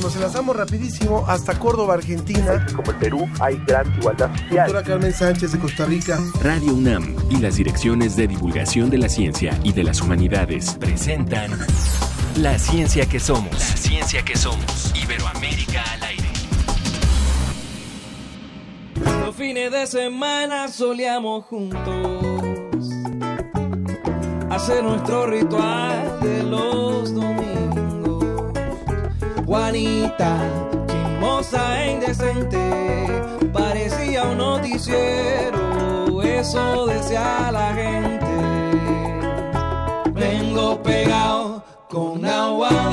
nos enlazamos rapidísimo hasta Córdoba, Argentina. Como en Perú hay gran igualdad social. Doctora Carmen Sánchez de Costa Rica. Radio UNAM y las direcciones de divulgación de la ciencia y de las humanidades presentan La ciencia que somos. La ciencia que somos. Iberoamérica al aire. Los fines de semana solíamos juntos hacer nuestro ritual de los domingos. Juanita, chismosa e indecente, parecía un noticiero, eso decía la gente. Vengo pegado con agua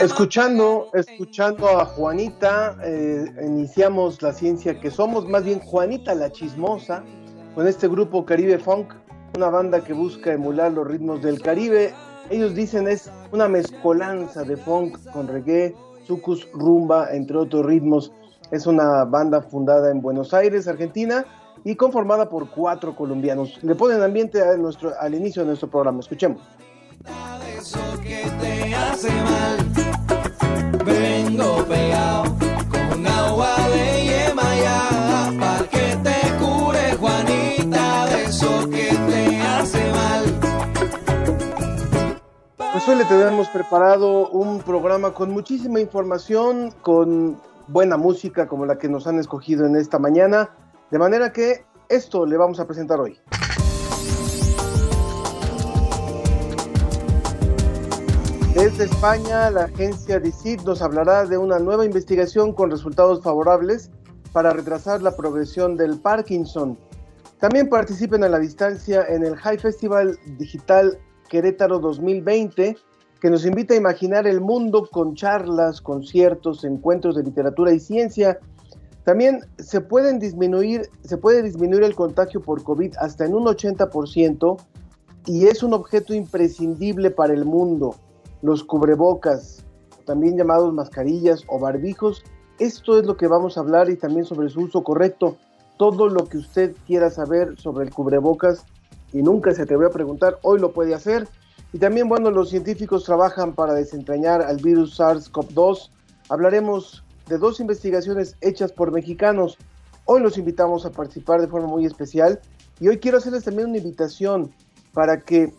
Escuchando, escuchando a Juanita, eh, iniciamos la ciencia que somos, más bien Juanita la chismosa, con este grupo Caribe Funk, una banda que busca emular los ritmos del Caribe. Ellos dicen es una mezcolanza de funk con reggae, sucus, rumba, entre otros ritmos. Es una banda fundada en Buenos Aires, Argentina, y conformada por cuatro colombianos. Le ponen ambiente a nuestro, al inicio de nuestro programa. Escuchemos. Eso que te hace mal. Vengo pegado con agua de Yemayá, pa' que te cure Juanita de eso que te hace mal. Pues hoy le tenemos preparado un programa con muchísima información, con buena música como la que nos han escogido en esta mañana, de manera que esto le vamos a presentar hoy. Desde España, la agencia DICIT nos hablará de una nueva investigación con resultados favorables para retrasar la progresión del Parkinson. También participen a la distancia en el High Festival Digital Querétaro 2020, que nos invita a imaginar el mundo con charlas, conciertos, encuentros de literatura y ciencia. También se, pueden disminuir, se puede disminuir el contagio por COVID hasta en un 80% y es un objeto imprescindible para el mundo. Los cubrebocas, también llamados mascarillas o barbijos, esto es lo que vamos a hablar y también sobre su uso correcto. Todo lo que usted quiera saber sobre el cubrebocas y nunca se atrevió a preguntar, hoy lo puede hacer. Y también, bueno, los científicos trabajan para desentrañar al virus SARS-CoV-2. Hablaremos de dos investigaciones hechas por mexicanos. Hoy los invitamos a participar de forma muy especial y hoy quiero hacerles también una invitación para que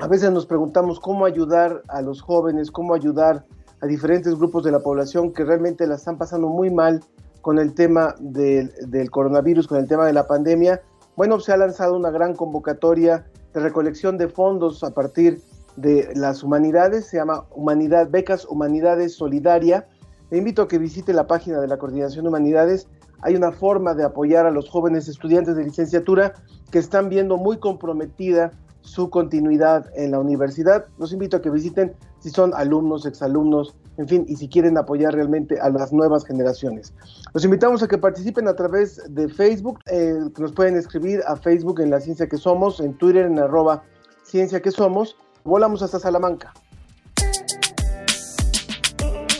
a veces nos preguntamos cómo ayudar a los jóvenes, cómo ayudar a diferentes grupos de la población que realmente la están pasando muy mal con el tema del, coronavirus, con el tema de la pandemia. Bueno, se ha lanzado una gran convocatoria de recolección de fondos a partir de las humanidades, se llama Humanidad, Becas Humanidades Solidaria. Le invito a que visite la página de la Coordinación de Humanidades. Hay una forma de apoyar a los jóvenes estudiantes de licenciatura que están viendo muy comprometida su continuidad en la universidad. Los invito a que visiten si son alumnos, exalumnos, en fin, y si quieren apoyar realmente a las nuevas generaciones. Los invitamos a que participen a través de Facebook, eh, que nos pueden escribir a Facebook en La Ciencia que Somos, en Twitter en arroba Ciencia que Somos. Volamos hasta Salamanca.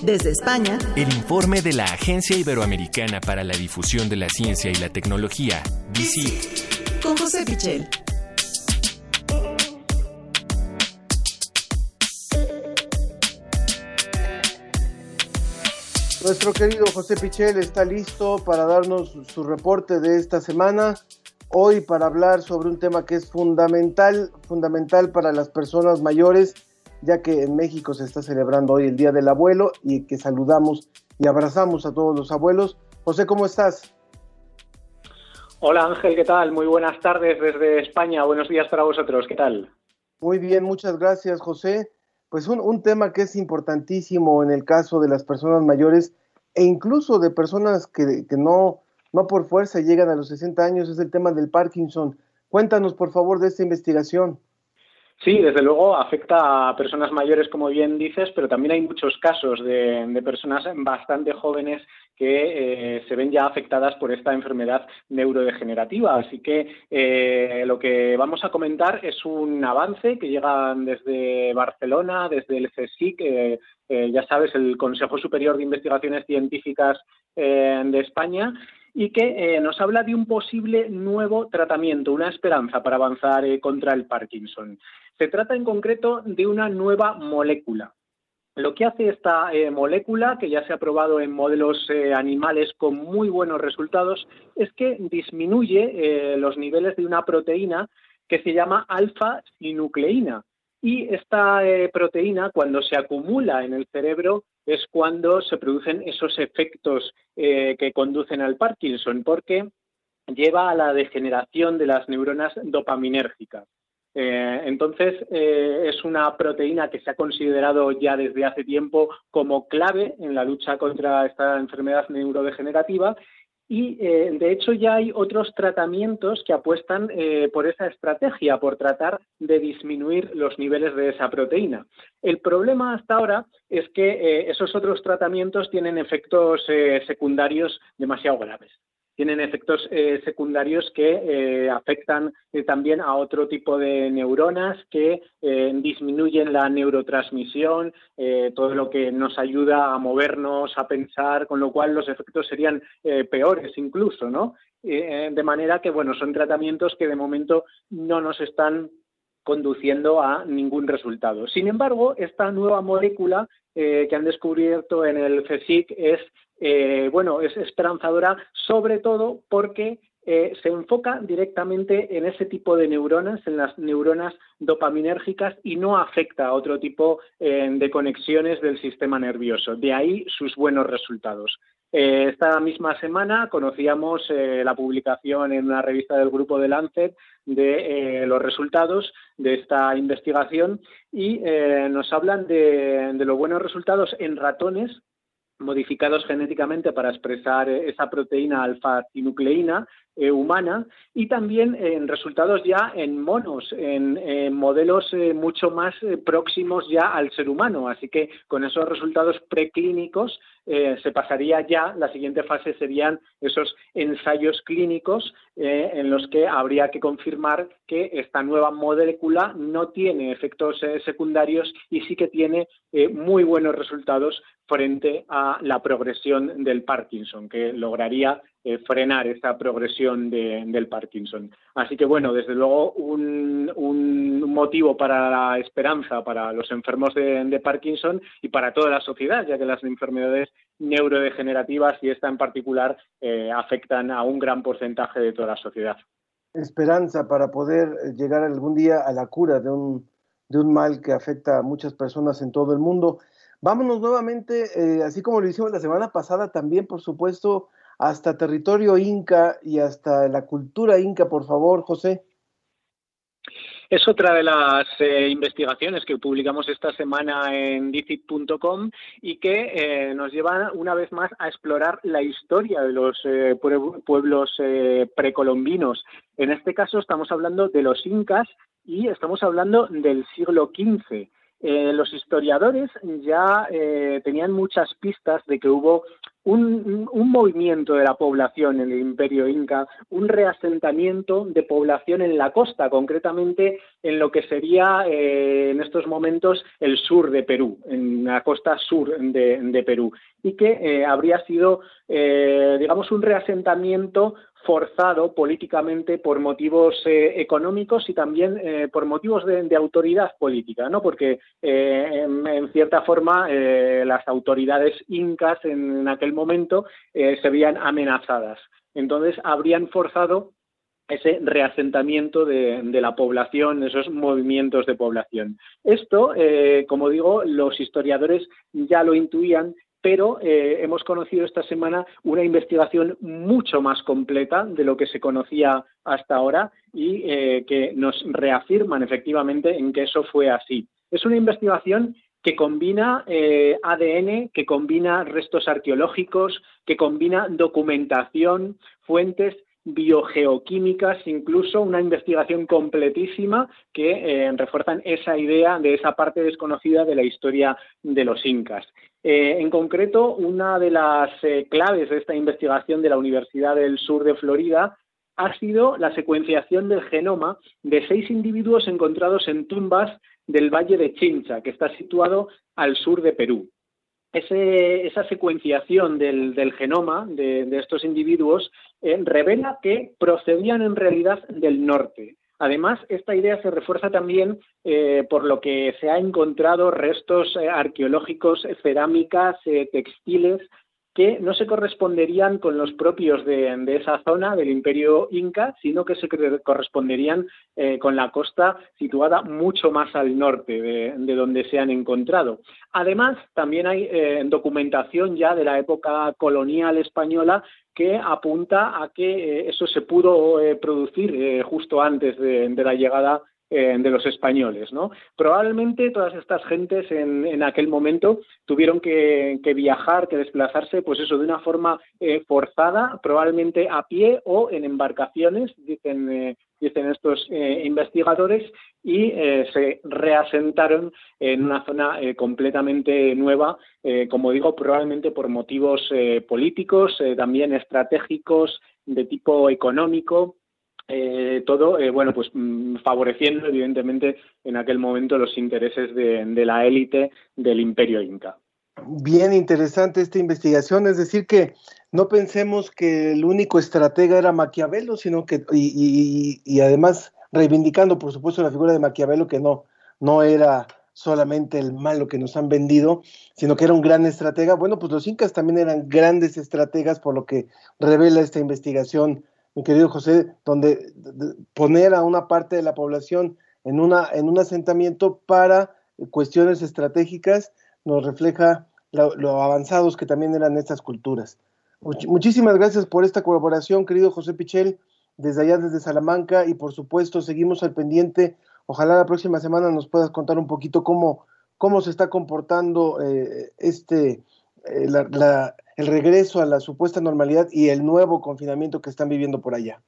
Desde España, El informe de la Agencia Iberoamericana para la Difusión de la Ciencia y la Tecnología, DICIT. con José Pichel. Nuestro querido José Pichel está listo para darnos su reporte de esta semana. Hoy para hablar sobre un tema que es fundamental, fundamental para las personas mayores, ya que en México se está celebrando hoy el Día del Abuelo y que saludamos y abrazamos a todos los abuelos. José, ¿cómo estás? Hola Ángel, ¿qué tal? Muy buenas tardes desde España. Buenos días para vosotros. ¿Qué tal? Muy bien, muchas gracias, José. Pues un, un tema que es importantísimo en el caso de las personas mayores e incluso de personas que, que no, no por fuerza llegan a los 60 años es el tema del Parkinson. Cuéntanos, por favor, de esta investigación. Sí, desde luego afecta a personas mayores, como bien dices, pero también hay muchos casos de, personas bastante jóvenes que eh, se ven ya afectadas por esta enfermedad neurodegenerativa. Así que eh, lo que vamos a comentar es un avance que llega desde Barcelona, desde el CSIC, eh, ya sabes, el Consejo Superior de Investigaciones Científicas de España, y que nos habla de un posible nuevo tratamiento, una esperanza para avanzar contra el Parkinson. Se trata en concreto de una nueva molécula. Lo que hace esta eh, molécula, que ya se ha probado en modelos eh, animales con muy buenos resultados, es que disminuye eh, los niveles de una proteína que se llama alfa-sinucleína. Y esta proteína, cuando se acumula en el cerebro, es cuando se producen esos efectos que conducen al Parkinson, porque lleva a la degeneración de las neuronas dopaminérgicas. Eh, entonces, eh, es una proteína que se ha considerado ya desde hace tiempo como clave en la lucha contra esta enfermedad neurodegenerativa y, eh, de hecho, ya hay otros tratamientos que apuestan por esa estrategia, por tratar de disminuir los niveles de esa proteína. El problema hasta ahora es que esos otros tratamientos tienen efectos secundarios demasiado graves tienen efectos eh, secundarios que eh, afectan eh, también a otro tipo de neuronas que disminuyen la neurotransmisión, todo lo que nos ayuda a movernos, a pensar, con lo cual los efectos serían peores incluso, ¿no? de manera que, bueno, son tratamientos que de momento no nos están conduciendo a ningún resultado. Sin embargo, esta nueva molécula que han descubierto en el CSIC es eh, bueno, es esperanzadora, sobre todo porque eh, se enfoca directamente en ese tipo de neuronas, en las neuronas dopaminérgicas y no afecta a otro tipo eh, de conexiones del sistema nervioso. De ahí sus buenos resultados. esta misma semana conocíamos la publicación en una revista del grupo de Lancet de los resultados de esta investigación y nos hablan de los buenos resultados en ratones modificados genéticamente para expresar eh, esa proteína alfa-sinucleína eh, humana y también en resultados ya en monos, en, modelos eh, mucho más próximos ya al ser humano. Así que con esos resultados preclínicos se pasaría ya, la siguiente fase serían esos ensayos clínicos en los que habría que confirmar que esta nueva molécula no tiene efectos secundarios y sí que tiene muy buenos resultados frente a la progresión del Parkinson, que lograría eh, frenar esta progresión del Parkinson. Así que, bueno, desde luego un, motivo para la esperanza para los enfermos de, Parkinson y para toda la sociedad, ya que las enfermedades neurodegenerativas y esta en particular eh, afectan a un gran porcentaje de toda la sociedad. Esperanza para poder llegar algún día a la cura de un, de un mal que afecta a muchas personas en todo el mundo. Vámonos nuevamente, eh, así como lo hicimos la semana pasada, también, por supuesto, hasta territorio inca y hasta la cultura inca, por favor, José. Es otra de las eh, investigaciones que publicamos esta semana en dicit.com y que eh, nos lleva una vez más a explorar la historia de los pueblos precolombinos. En este caso estamos hablando de los incas y estamos hablando del siglo XV. Eh, los historiadores ya eh, tenían muchas pistas de que hubo un, movimiento de la población en el imperio inca, un reasentamiento de población en la costa, concretamente en lo que sería eh, en estos momentos el sur de Perú, en la costa sur de, Perú, y que habría sido, digamos, un reasentamiento forzado políticamente por motivos eh, económicos y también eh, por motivos de, autoridad política, ¿no? Porque eh, en, cierta forma las autoridades incas en, aquel momento se veían amenazadas. Entonces habrían forzado ese reasentamiento de, de, la población, esos movimientos de población. Esto, como digo, los historiadores ya lo intuían pero eh, hemos conocido esta semana una investigación mucho más completa de lo que se conocía hasta ahora y eh, que nos reafirman efectivamente en que eso fue así. Es una investigación que combina eh, ADN, que combina restos arqueológicos, que combina documentación, fuentes biogeoquímicas, incluso una investigación completísima que eh, refuerzan esa idea de esa parte desconocida de la historia de los incas. Eh, en concreto, una de las eh, claves de esta investigación de la Universidad del Sur de Florida ha sido la secuenciación del genoma de seis individuos encontrados en tumbas del Valle de Chincha, que está situado al sur de Perú. Esa secuenciación del, genoma de, estos individuos eh, revela que procedían en realidad del norte. Además, esta idea se refuerza también eh, por lo que se ha encontrado restos eh, arqueológicos, cerámicas, textiles que no se corresponderían con los propios de, esa zona del imperio inca, sino que se corresponderían eh, con la costa situada mucho más al norte de, donde se han encontrado. Además, también hay eh, documentación ya de la época colonial española que apunta a que eh, eso se pudo producir justo antes de, la llegada eh, de los españoles, ¿no? Probablemente todas estas gentes en, aquel momento tuvieron que, viajar, que desplazarse, pues eso, de una forma eh, forzada, probablemente a pie o en embarcaciones, dicen, eh, dicen estos investigadores, y se reasentaron en una zona completamente nueva, como digo, probablemente por motivos políticos, también estratégicos, de tipo económico, eh, todo, eh, bueno, pues mm, favoreciendo evidentemente en aquel momento los intereses de, la élite del imperio inca. Bien interesante esta investigación, es decir, que no pensemos que el único estratega era Maquiavelo, sino que, y, además reivindicando, por supuesto, la figura de Maquiavelo, que no, no era solamente el malo que nos han vendido, sino que era un gran estratega. Bueno, pues los incas también eran grandes estrategas, por lo que revela esta investigación mi querido José, donde poner a una parte de la población en, una, en un asentamiento para cuestiones estratégicas nos refleja lo, avanzados que también eran estas culturas. muchísimas gracias por esta colaboración, querido José Pichel, desde allá, desde Salamanca, y por supuesto seguimos al pendiente. Ojalá la próxima semana nos puedas contar un poquito cómo, cómo se está comportando eh, este, eh, la, el regreso a la supuesta normalidad y el nuevo confinamiento que están viviendo por allá.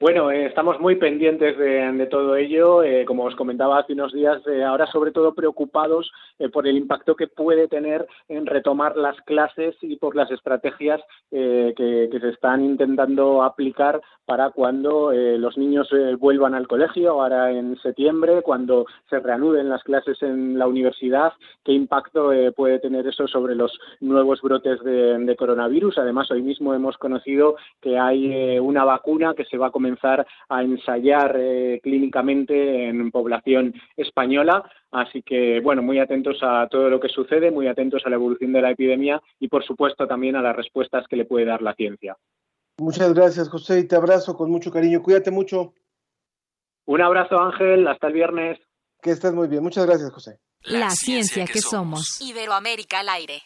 Bueno, eh, estamos muy pendientes de, todo ello. Eh, como os comentaba hace unos días, eh, ahora sobre todo preocupados por el impacto que puede tener en retomar las clases y por las estrategias que, se están intentando aplicar para cuando los niños vuelvan al colegio, ahora en septiembre, cuando se reanuden las clases en la universidad, qué impacto puede tener eso sobre los nuevos brotes de, de, coronavirus. Además, hoy mismo hemos conocido que hay una vacuna que se va a comenzar comenzar a ensayar eh, clínicamente en población española. Así que, bueno, muy atentos a todo lo que sucede, muy atentos a la evolución de la epidemia y, por supuesto, también a las respuestas que le puede dar la ciencia. Muchas gracias, José, y te abrazo con mucho cariño. Cuídate mucho. Un abrazo, Ángel. Hasta el viernes. Que estés muy bien. Muchas gracias, José. La, ciencia, que, somos. Iberoamérica al aire.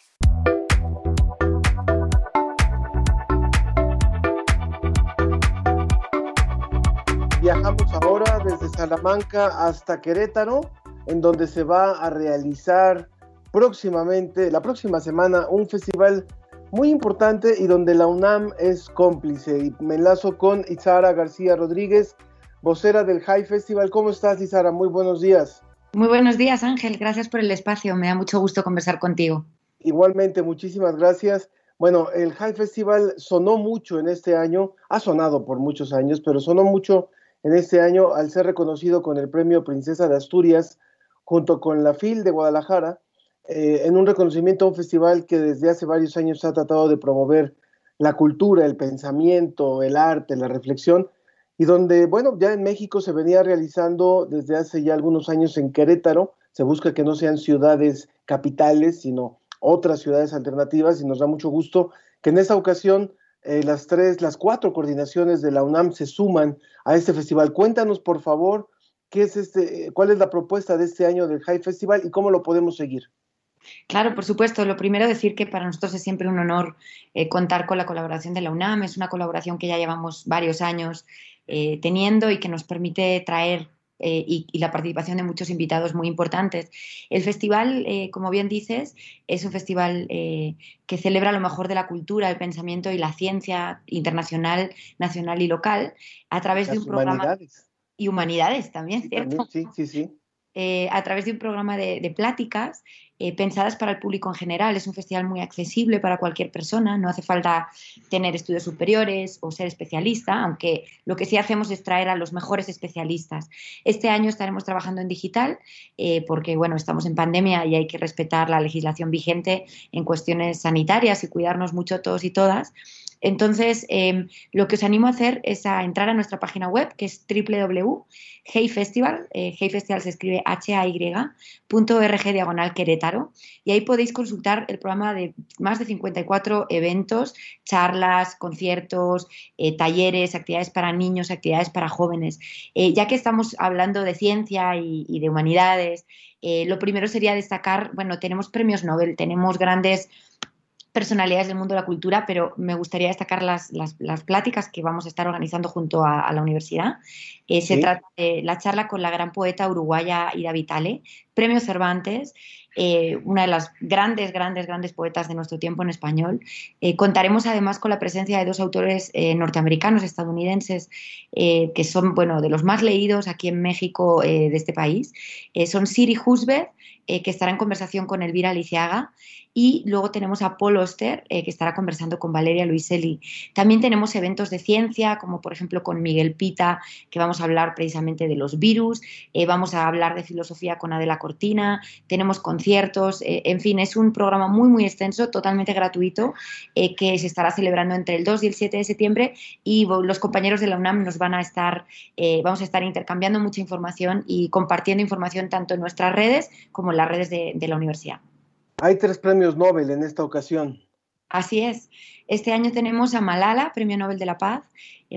Viajamos ahora desde Salamanca hasta Querétaro, en donde se va a realizar próximamente, la próxima semana, un festival muy importante y donde la UNAM es cómplice. Y me enlazo con Izara García Rodríguez, vocera del High Festival. ¿Cómo estás, Izara? Muy buenos días. Muy buenos días, Ángel. Gracias por el espacio. Me da mucho gusto conversar contigo. Igualmente, muchísimas gracias. Bueno, el High Festival sonó mucho en este año, ha sonado por muchos años, pero sonó mucho en este año al ser reconocido con el premio Princesa de Asturias junto con la FIL de Guadalajara, eh, en un reconocimiento a un festival que desde hace varios años ha tratado de promover la cultura, el pensamiento, el arte, la reflexión, y donde, bueno, ya en México se venía realizando desde hace ya algunos años en Querétaro, se busca que no sean ciudades capitales, sino otras ciudades alternativas, y nos da mucho gusto que en esta ocasión eh, las tres, las cuatro coordinaciones de la UNAM se suman a este festival. Cuéntanos, por favor, qué es este, cuál es la propuesta de este año del High Festival y cómo lo podemos seguir. Claro, por supuesto. Lo primero decir que para nosotros es siempre un honor eh, contar con la colaboración de la UNAM. Es una colaboración que ya llevamos varios años eh, teniendo y que nos permite traer eh, y, la participación de muchos invitados muy importantes. El festival, eh, como bien dices, es un festival eh, que celebra lo mejor de la cultura, el pensamiento y la ciencia internacional, nacional y local a través de un programa... Y humanidades también, ¿cierto? sí, sí, sí. Eh, a través de un programa de, pláticas eh, pensadas para el público en general. Es un festival muy accesible para cualquier persona, no hace falta tener estudios superiores o ser especialista, aunque lo que sí hacemos es traer a los mejores especialistas. Este año estaremos trabajando en digital eh, porque, bueno, estamos en pandemia y hay que respetar la legislación vigente en cuestiones sanitarias y cuidarnos mucho todos y todas. Entonces, em, lo que os animo a hacer es a entrar a nuestra página web, que es www.heyfestival, eh, Festival se escribe H-A-Y.org diagonal Querétaro, y ahí podéis consultar el programa de más de 54 eventos, charlas, conciertos, eh, talleres, actividades para niños, actividades para jóvenes. Eh, ya que estamos hablando de ciencia y, y de humanidades, eh, lo primero sería destacar, bueno, tenemos premios Nobel, tenemos grandes personalidades del mundo de la cultura, pero me gustaría destacar las, las, pláticas que vamos a estar organizando junto a, la universidad. Eh, se trata de la charla con la gran poeta uruguaya Ida Vitale, Premio Cervantes, eh, una de las grandes, grandes, grandes poetas de nuestro tiempo en español. Eh, contaremos además con la presencia de dos autores norteamericanos, estadounidenses, que son, bueno, de los más leídos aquí en México de este país. son Siri Husbeth, que estará en conversación con Elvira Liciaga, y luego tenemos a Paul Oster, eh, que estará conversando con Valeria Luiselli. También tenemos eventos de ciencia, como por ejemplo con Miguel Pita, que vamos a hablar precisamente de los virus. Eh, vamos a hablar de filosofía con Adela Cortina. Tenemos conciertos. Eh, en fin, es un programa muy, muy extenso, totalmente gratuito, que se estará celebrando entre el 2 y el 7 de septiembre. Y los compañeros de la UNAM nos van a estar, vamos a estar intercambiando mucha información y compartiendo información tanto en nuestras redes como en las redes de la universidad. Hay tres premios Nobel en esta ocasión. Así es. Este año tenemos a Malala, Premio Nobel de la Paz,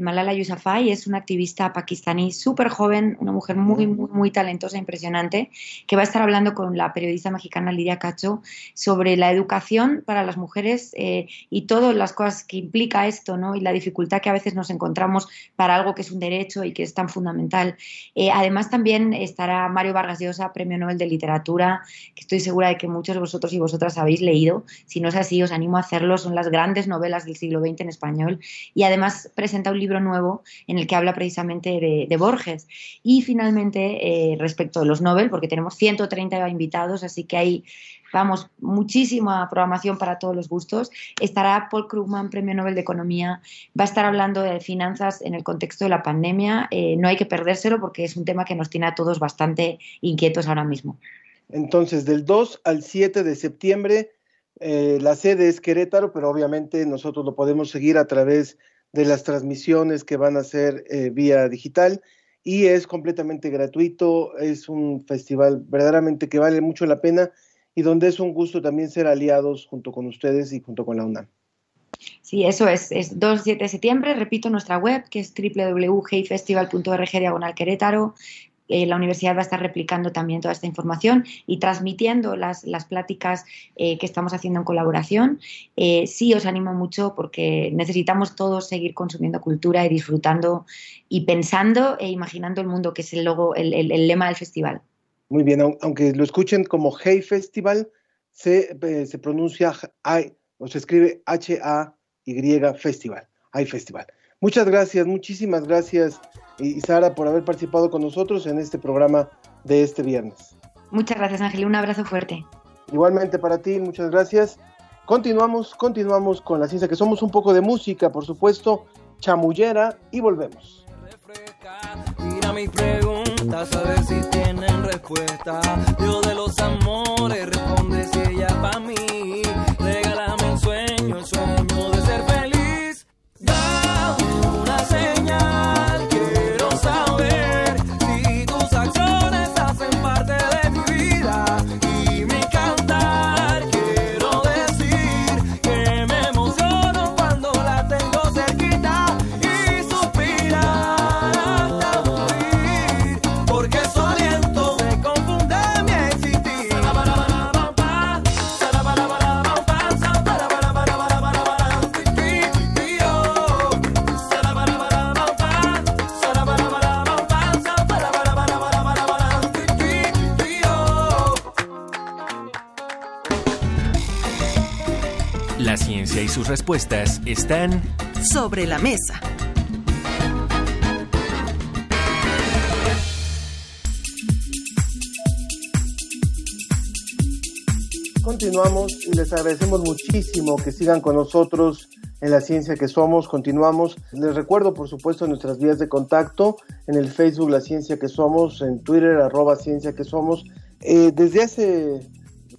Malala Yousafzai es una activista pakistaní súper joven, una mujer muy, muy, muy talentosa, impresionante, que va a estar hablando con la periodista mexicana Lidia Cacho sobre la educación para las mujeres eh, y todas las cosas que implica esto, ¿no? Y la dificultad que a veces nos encontramos para algo que es un derecho y que es tan fundamental. Eh, además, también estará Mario Vargas Llosa, Premio Nobel de Literatura, que estoy segura de que muchos de vosotros y vosotras habéis leído. Si no es así, os animo a hacerlo. Son las grandes novelas del siglo XX en español. Y además presenta un libro libro nuevo en el que habla precisamente de, Borges. Y finalmente, eh, respecto a los Nobel, porque tenemos 130 invitados, así que hay, vamos, muchísima programación para todos los gustos. Estará Paul Krugman, Premio Nobel de Economía, va a estar hablando de finanzas en el contexto de la pandemia. Eh, no hay que perdérselo porque es un tema que nos tiene a todos bastante inquietos ahora mismo. Entonces, del 2 al 7 de septiembre, eh, la sede es Querétaro, pero obviamente nosotros lo podemos seguir a través de las transmisiones que van a ser eh, vía digital y es completamente gratuito, es un festival verdaderamente que vale mucho la pena y donde es un gusto también ser aliados junto con ustedes y junto con la UNAM. Sí, eso es, es 2-7 de septiembre, repito, nuestra web que es www.heyfestival.org diagonal Querétaro, eh, la universidad va a estar replicando también toda esta información y transmitiendo las, las pláticas eh, que estamos haciendo en colaboración. Eh, sí os animo mucho porque necesitamos todos seguir consumiendo cultura y disfrutando y pensando e imaginando el mundo, que es el, logo, el, lema del festival. Muy bien, aunque lo escuchen como Hey Festival, se, se pronuncia o se escribe H-A-Y Festival, Hay Festival. Muchas gracias, muchísimas gracias y Sara por haber participado con nosotros en este programa de este viernes. Muchas gracias, Ángel. Un abrazo fuerte. Igualmente para ti, muchas gracias. Continuamos, continuamos con la ciencia que somos un poco de música, por supuesto, chamullera y volvemos. Mira mis preguntas, a ver si tienen respuesta. Yo de los amores responde si ella para mí. Sus respuestas están sobre la mesa. Continuamos y les agradecemos muchísimo que sigan con nosotros en la ciencia que somos. Continuamos. Les recuerdo, por supuesto, nuestras vías de contacto en el Facebook La Ciencia que Somos, en Twitter arroba Ciencia que Somos. Eh, desde hace,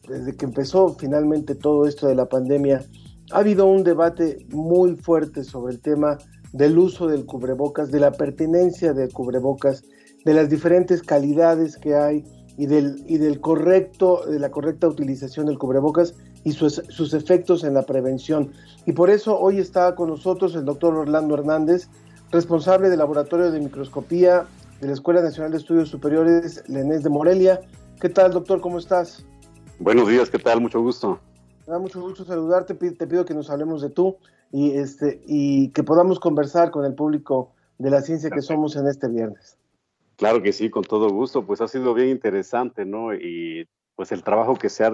desde que empezó finalmente todo esto de la pandemia, ha habido un debate muy fuerte sobre el tema del uso del cubrebocas, de la pertinencia del cubrebocas, de las diferentes calidades que hay y del, y correcto, de la correcta utilización del cubrebocas y sus, sus efectos en la prevención. Y por eso hoy está con nosotros el doctor Orlando Hernández, responsable del Laboratorio de Microscopía de la Escuela Nacional de Estudios Superiores Lenés de Morelia. ¿Qué tal, doctor? ¿Cómo estás? Buenos días, ¿qué tal? Mucho gusto. Me da mucho gusto saludarte. Te pido que nos hablemos de tú y, este, y que podamos conversar con el público de la ciencia que somos en este viernes. Claro que sí, con todo gusto. Pues ha sido bien interesante, ¿no? Y pues el trabajo que se ha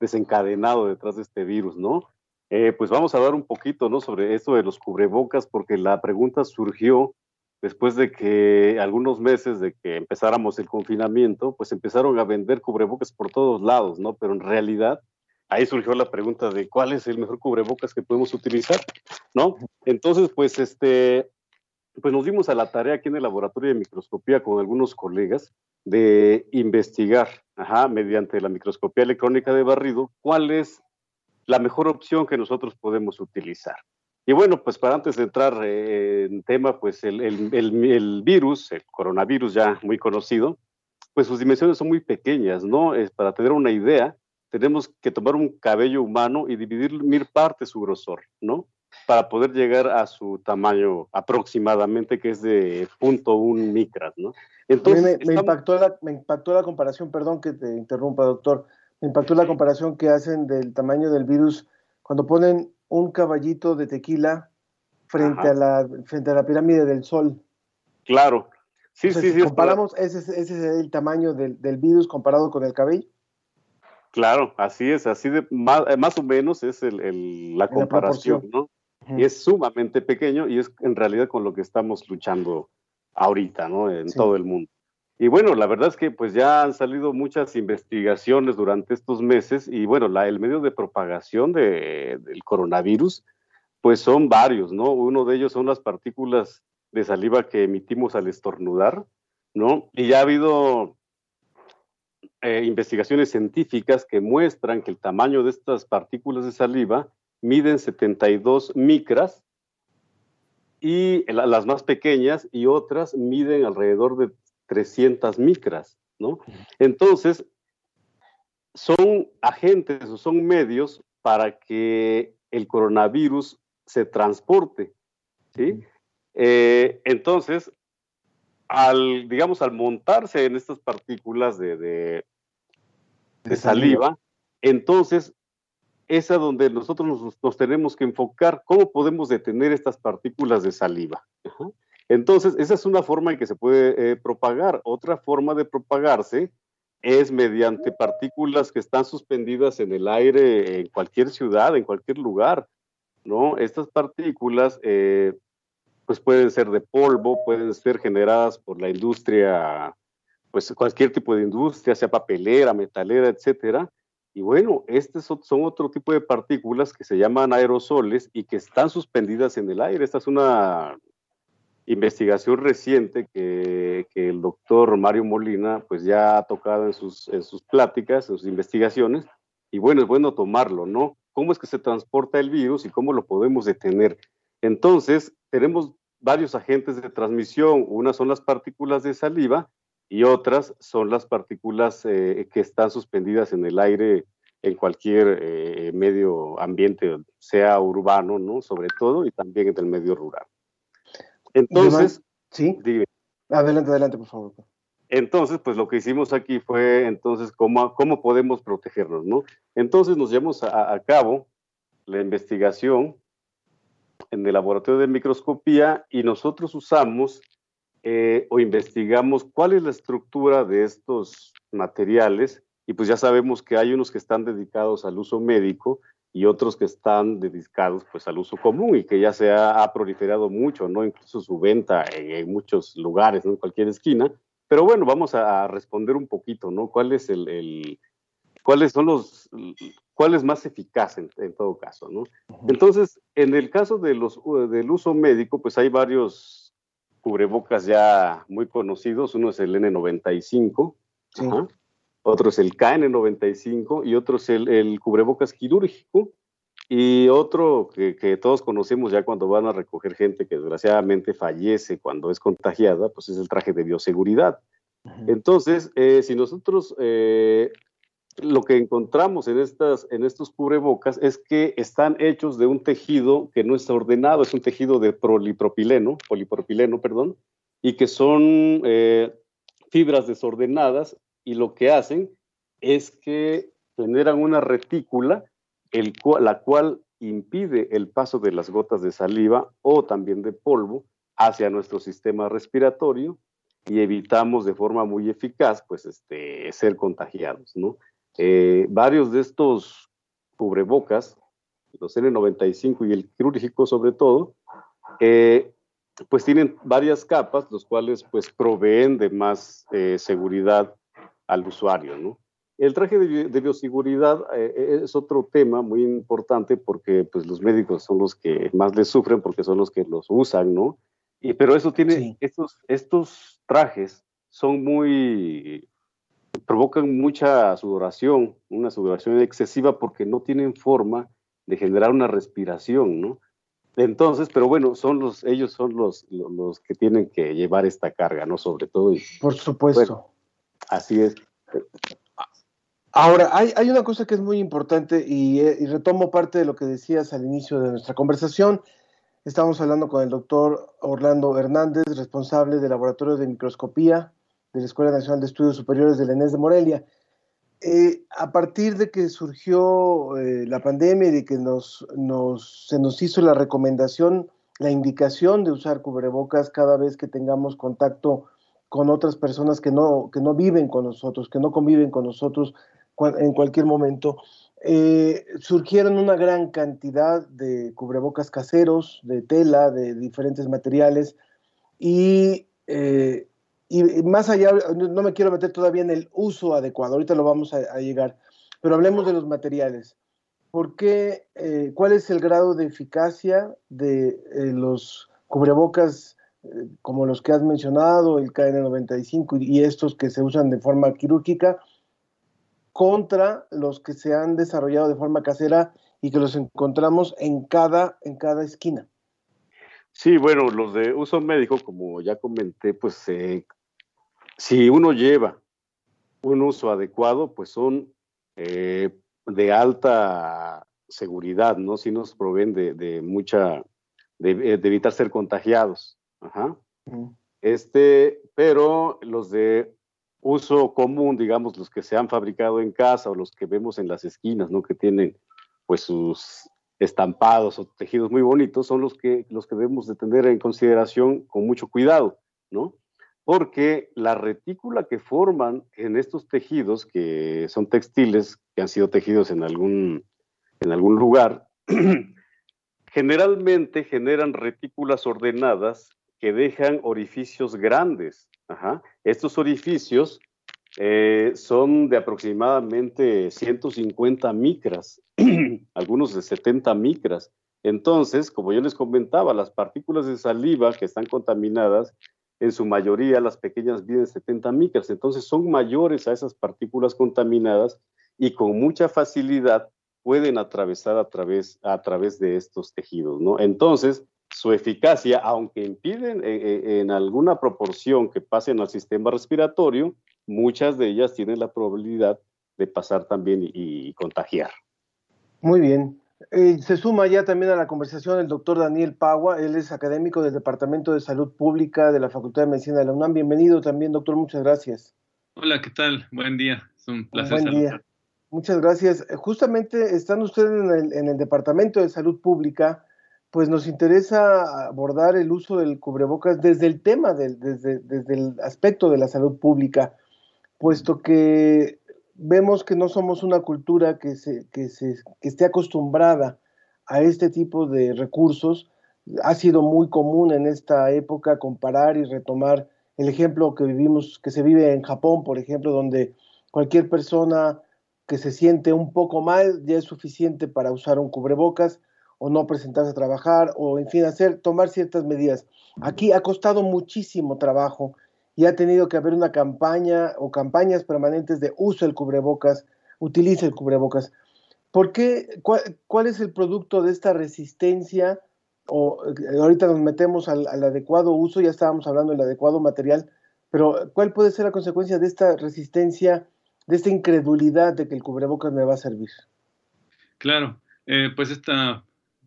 desencadenado detrás de este virus, ¿no? Eh, pues vamos a hablar un poquito, ¿no? Sobre esto de los cubrebocas, porque la pregunta surgió después de que algunos meses de que empezáramos el confinamiento, pues empezaron a vender cubrebocas por todos lados, ¿no? Pero en realidad ahí surgió la pregunta de cuál es el mejor cubrebocas que podemos utilizar, ¿no? Entonces, pues este, pues nos dimos a la tarea aquí en el laboratorio de microscopía con algunos colegas de investigar, ajá, mediante la microscopía electrónica de barrido, cuál es la mejor opción que nosotros podemos utilizar. Y bueno, pues para antes de entrar eh, en tema, pues el, virus, el coronavirus ya muy conocido, pues sus dimensiones son muy pequeñas, ¿no? Es para tener una idea, tenemos que tomar un cabello humano y dividir mil partes su grosor, ¿no? para poder llegar a su tamaño aproximadamente, que es de 0.1 micras, ¿no? Entonces, me, impactó la, me impactó la comparación, perdón que te interrumpa, doctor, me impactó la comparación que hacen del tamaño del virus cuando ponen un caballito de tequila frente, a la, frente a la pirámide del Sol. Claro. Sí, sí, sí. Comparamos, ese, ese, es el tamaño del, del virus comparado con el cabello. Claro, así es, así de más, más o menos es el, el, la comparación, ¿no? y es sumamente pequeño y es en realidad con lo que estamos luchando ahorita, ¿no? En todo el mundo. Y bueno, la verdad es que pues ya han salido muchas investigaciones durante estos meses y bueno, la, el medio de propagación de, del coronavirus pues son varios, ¿no? Uno de ellos son las partículas de saliva que emitimos al estornudar, ¿no? Y ya ha habido eh, investigaciones científicas que muestran que el tamaño de estas partículas de saliva miden 72 micras y las más pequeñas y otras miden alrededor de 300 micras, ¿no? Entonces, son agentes o son medios para que el coronavirus se transporte, ¿sí? Eh, entonces, al, digamos, al montarse en estas partículas de, de, de saliva, entonces es a donde nosotros nos, tenemos que enfocar, cómo podemos detener estas partículas de saliva. Entonces, esa es una forma en que se puede eh, propagar. Otra forma de propagarse es mediante partículas que están suspendidas en el aire en cualquier ciudad, en cualquier lugar, ¿no? Estas partículas, eh, pues pueden ser de polvo, pueden ser generadas por la industria, pues cualquier tipo de industria, sea papelera, metalera, etcétera, y bueno, estos son otro tipo de partículas que se llaman aerosoles y que están suspendidas en el aire. Esta es una investigación reciente que, el doctor Mario Molina pues ya ha tocado en sus, en sus pláticas, en sus investigaciones. Y bueno, es bueno tomarlo, ¿no? ¿Cómo es que se transporta el virus y cómo lo podemos detener? Entonces, tenemos varios agentes de transmisión. Una son las partículas de saliva y otras son las partículas eh, que están suspendidas en el aire en cualquier eh, medio ambiente, sea urbano, ¿no? Sobre todo, y también en el medio rural. Entonces, sí. Adelante, adelante, por favor. Entonces, pues lo que hicimos aquí fue, entonces, cómo, cómo podemos protegernos, ¿no? Entonces nos llevamos a, a cabo la investigación en el laboratorio de microscopía y nosotros usamos eh, o investigamos cuál es la estructura de estos materiales y pues ya sabemos que hay unos que están dedicados al uso médico y otros que están dedicados pues al uso común y que ya se ha, proliferado mucho, ¿no? Incluso su venta en, muchos lugares, ¿no? En cualquier esquina. Pero bueno, vamos a, responder un poquito, ¿no? ¿Cuál es el, cuáles son los, cuál es más eficaz en, todo caso, ¿no? Entonces, en el caso de los, del uso médico, pues hay varios cubrebocas ya muy conocidos. Uno es el N95, otro es el KN95 y otro es el, cubrebocas quirúrgico y otro que, todos conocemos ya cuando van a recoger gente que desgraciadamente fallece cuando es contagiada, pues es el traje de bioseguridad. Entonces, eh, si nosotros eh, lo que encontramos en, estas, en estos cubrebocas es que están hechos de un tejido que no está ordenado, es un tejido de polipropileno, polipropileno, perdón, y que son eh, fibras desordenadas y lo que hacen es que generan una retícula, la cual impide el paso de las gotas de saliva o también de polvo hacia nuestro sistema respiratorio y evitamos de forma muy eficaz pues este ser contagiados, ¿no? Eh, varios de estos cubrebocas, los N95 y el quirúrgico sobre todo, eh, pues tienen varias capas, los cuales pues proveen de más eh, seguridad al usuario, ¿no? El traje de, bioseguridad eh, eh, es otro tema muy importante porque pues, los médicos son los que más les sufren porque son los que los usan, ¿no? Y, pero eso tiene, estos, estos trajes son muy, provocan mucha sudoración, una sudoración excesiva porque no tienen forma de generar una respiración, ¿no? Entonces, pero bueno, son los, ellos son los, los, que tienen que llevar esta carga, ¿no? Sobre todo. Por supuesto. Así es. Ahora, hay, hay, una cosa que es muy importante y, eh, y, retomo parte de lo que decías al inicio de nuestra conversación. Estamos hablando con el doctor Orlando Hernández, responsable del Laboratorio de Microscopía de la Escuela Nacional de Estudios Superiores de la ENES de Morelia. Eh, a partir de que surgió eh, la pandemia y de que nos, nos, se nos hizo la recomendación, la indicación de usar cubrebocas cada vez que tengamos contacto con otras personas que no, que no viven con nosotros, que no conviven con nosotros en cualquier momento. Eh, surgieron una gran cantidad de cubrebocas caseros, de tela, de diferentes materiales, y, eh, y más allá, no me quiero meter todavía en el uso adecuado, ahorita lo vamos a, llegar, pero hablemos de los materiales. ¿Por qué, eh, ¿Cuál es el grado de eficacia de los cubrebocas como los que has mencionado, el KN95 y estos que se usan de forma quirúrgica, contra los que se han desarrollado de forma casera y que los encontramos en cada, en cada esquina. Sí, bueno, los de uso médico, como ya comenté, pues eh, si uno lleva un uso adecuado, pues son eh, de alta seguridad, ¿no? Si nos proveen de, mucha, de, evitar ser contagiados. Ajá. Este, pero los de uso común, digamos, los que se han fabricado en casa o los que vemos en las esquinas, ¿no? Que tienen pues sus estampados o tejidos muy bonitos, son los que, los que debemos de tener en consideración con mucho cuidado, ¿no? Porque la retícula que forman en estos tejidos, que son textiles, que han sido tejidos en algún, en algún lugar, generalmente generan retículas ordenadas que dejan orificios grandes. Estos orificios eh, son de aproximadamente 150 micras, algunos de 70 micras. Entonces, como yo les comentaba, las partículas de saliva que están contaminadas, en su mayoría las pequeñas miden 70 micras, entonces son mayores a esas partículas contaminadas y con mucha facilidad pueden atravesar a través, a través de estos tejidos, ¿no? Entonces, su eficacia, aunque impiden eh, eh, en alguna proporción que pasen al sistema respiratorio, muchas de ellas tienen la probabilidad de pasar también y, contagiar. Muy bien. Eh, se suma ya también a la conversación el doctor Daniel Pagua, él es académico del Departamento de Salud Pública de la Facultad de Medicina de la UNAM. Bienvenido también, doctor, muchas gracias. Hola, ¿qué tal? Buen día, es un placer. Buen día. Muchas gracias. Justamente están ustedes en el, en el Departamento de Salud Pública pues nos interesa abordar el uso del cubrebocas desde el tema, del, desde, desde el aspecto de la salud pública, puesto que vemos que no somos una cultura que, se, que, se, que esté acostumbrada a este tipo de recursos. Ha sido muy común en esta época comparar y retomar el ejemplo que vivimos, que se vive en Japón, por ejemplo, donde cualquier persona que se siente un poco mal ya es suficiente para usar un cubrebocas o no presentarse a trabajar o en fin hacer tomar ciertas medidas. Aquí ha costado muchísimo trabajo y ha tenido que haber una campaña o campañas permanentes de uso del cubrebocas, utilice el cubrebocas. ¿Por qué? Cuál, es el producto de esta resistencia? O eh, ahorita nos metemos al, adecuado uso, ya estábamos hablando del adecuado material, pero ¿cuál puede ser la consecuencia de esta resistencia, de esta incredulidad de que el cubrebocas me va a servir? Claro, eh, pues esta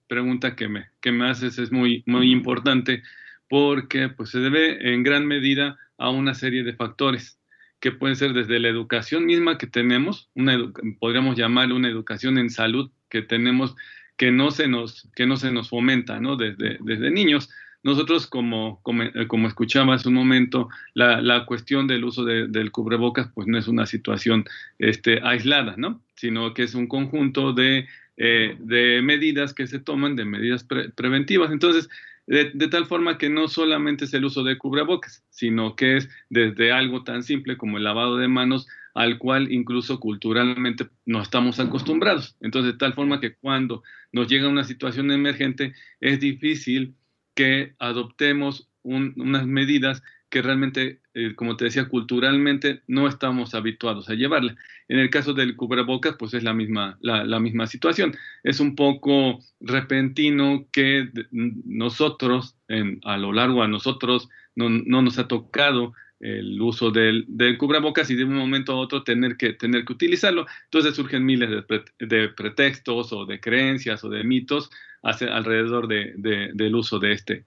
pregunta que me, que me haces es muy, muy importante porque pues, se debe en gran medida a una serie de factores que pueden ser desde la educación misma que tenemos, una podríamos llamarle una educación en salud que tenemos que no se nos, que no se nos fomenta ¿no? desde, desde niños. Nosotros, como, como, eh, como escuchaba hace un momento, la, la cuestión del uso del cubrebocas, pues no es una situación este, aislada, ¿no? sino que es un conjunto de, eh, de medidas que se toman, de medidas preventivas. Entonces, de, tal forma que no solamente es el uso de cubrebocas, sino que es desde algo tan simple como el lavado de manos al cual incluso culturalmente no estamos acostumbrados. Entonces, de tal forma que cuando nos llega una situación emergente, es difícil que adoptemos unas medidas que realmente, eh, como te decía, culturalmente no estamos habituados a llevarla. En el caso del cubrebocas, pues es la misma, la, misma situación. Es un poco repentino que nosotros, en, a lo largo a nosotros, no, nos ha tocado el uso del, del, cubrebocas y de un momento a otro tener que, tener que utilizarlo. Entonces surgen miles de, pretextos o de creencias o de mitos alrededor del uso de este.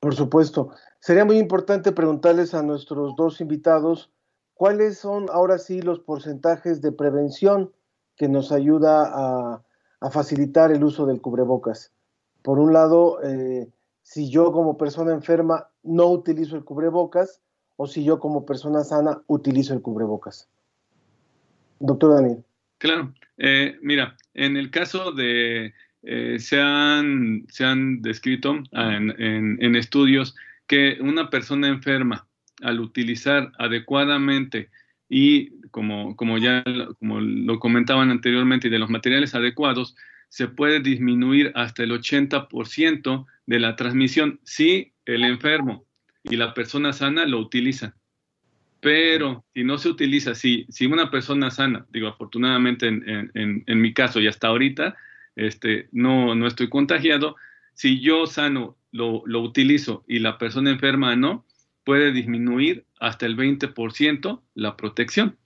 Por supuesto. Sería muy importante preguntarles a nuestros dos invitados cuáles son ahora sí los porcentajes de prevención que nos ayuda a, facilitar el uso del cubrebocas. Por un lado, eh, si yo como persona enferma no utilizo el cubrebocas o si yo como persona sana utilizo el cubrebocas. Doctor Daniel. Claro, eh, mira, en el caso de, eh, se, han, se han descrito en estudios que una persona enferma, al utilizar adecuadamente y como, como ya como lo comentaban anteriormente, de los materiales adecuados, se puede disminuir hasta el 80% de la transmisión si el enfermo y la persona sana lo utilizan. Pero si no se utiliza, si, si una persona sana, digo afortunadamente en, en, en mi caso y hasta ahorita, este, no, no estoy contagiado, si yo sano lo, lo utilizo y la persona enferma no, puede disminuir hasta el 20% la protección.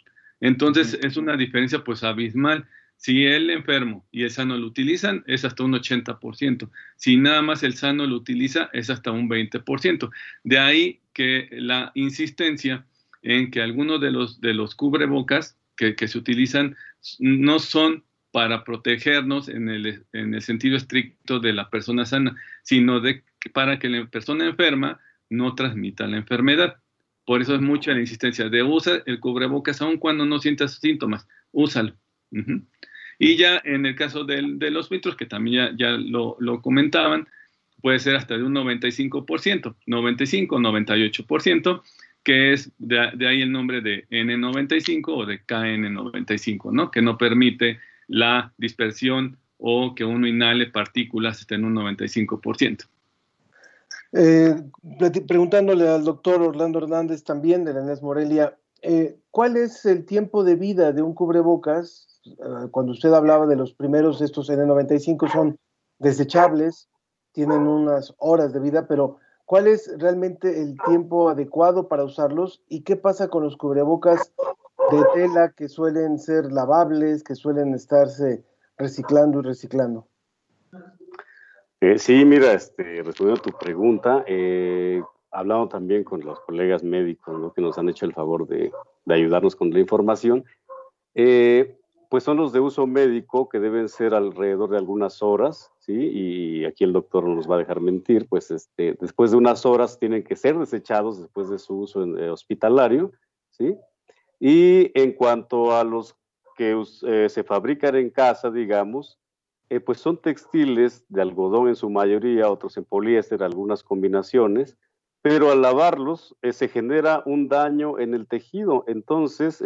Entonces es una diferencia pues abismal. Si el enfermo y el sano lo utilizan, es hasta un 80%. Si nada más el sano lo utiliza, es hasta un 20%. De ahí que la insistencia en que algunos de los, de los cubrebocas que, que se utilizan no son para protegernos en el, en el sentido estricto de la persona sana, sino de, para que la persona enferma no transmita la enfermedad. Por eso es mucha la insistencia de usar el cubrebocas aun cuando no sientas síntomas, úsalo. Y ya en el caso de, los filtros, que también ya, lo, comentaban, puede ser hasta de un 95%, 95, 98%, que es de, de ahí el nombre de N95 o de KN95, ¿no? Que no permite la dispersión o que uno inhale partículas esté en un 95%. Eh, preguntándole al doctor Orlando Hernández también de la NES Morelia, eh, ¿cuál es el tiempo de vida de un cubrebocas? Eh, cuando usted hablaba de los primeros, estos N95 son desechables, tienen unas horas de vida, pero ¿cuál es realmente el tiempo adecuado para usarlos? ¿Y qué pasa con los cubrebocas de tela que suelen ser lavables, que suelen estarse reciclando y reciclando. Eh, sí, mira, este, respondiendo a tu pregunta, eh, hablando también con los colegas médicos que nos han hecho el favor de, ayudarnos con la información, eh, pues son los de uso médico que deben ser alrededor de algunas horas, ¿sí? Y aquí el doctor no nos va a dejar mentir, pues este, después de unas horas tienen que ser desechados después de su uso en, hospitalario, ¿sí? Y en cuanto a los que eh, se fabrican en casa, digamos, eh, pues son textiles de algodón en su mayoría, otros en poliéster, algunas combinaciones, pero al lavarlos eh, se genera un daño en el tejido. Entonces,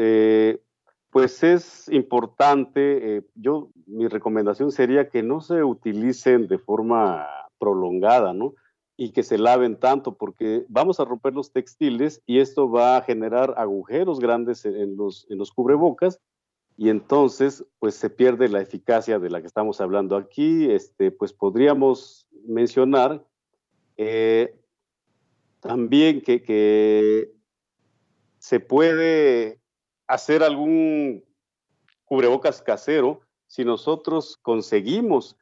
pues es importante, yo, mi recomendación sería que no se utilicen de forma prolongada, ¿no? y que se laven tanto, porque vamos a romper los textiles y esto va a generar agujeros grandes en los, en los cubrebocas y entonces pues se pierde la eficacia de la que estamos hablando aquí. Este, pues podríamos mencionar eh, también que, que se puede hacer algún cubrebocas casero si nosotros conseguimos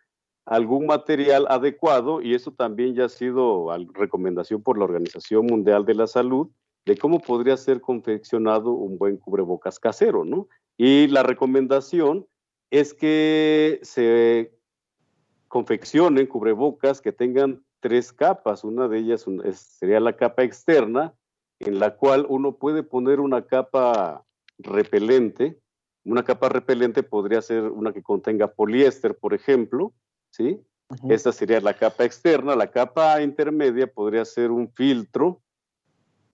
algún material adecuado y eso también ya ha sido recomendación por la Organización Mundial de la Salud de cómo podría ser confeccionado un buen cubrebocas casero, ¿no? Y la recomendación es que se confeccionen cubrebocas que tengan tres capas. Una de ellas sería la capa externa, en la cual uno puede poner una capa repelente. Una capa repelente podría ser una que contenga poliéster, por ejemplo, ¿sí? Esa sería la capa externa. La capa intermedia podría ser un filtro.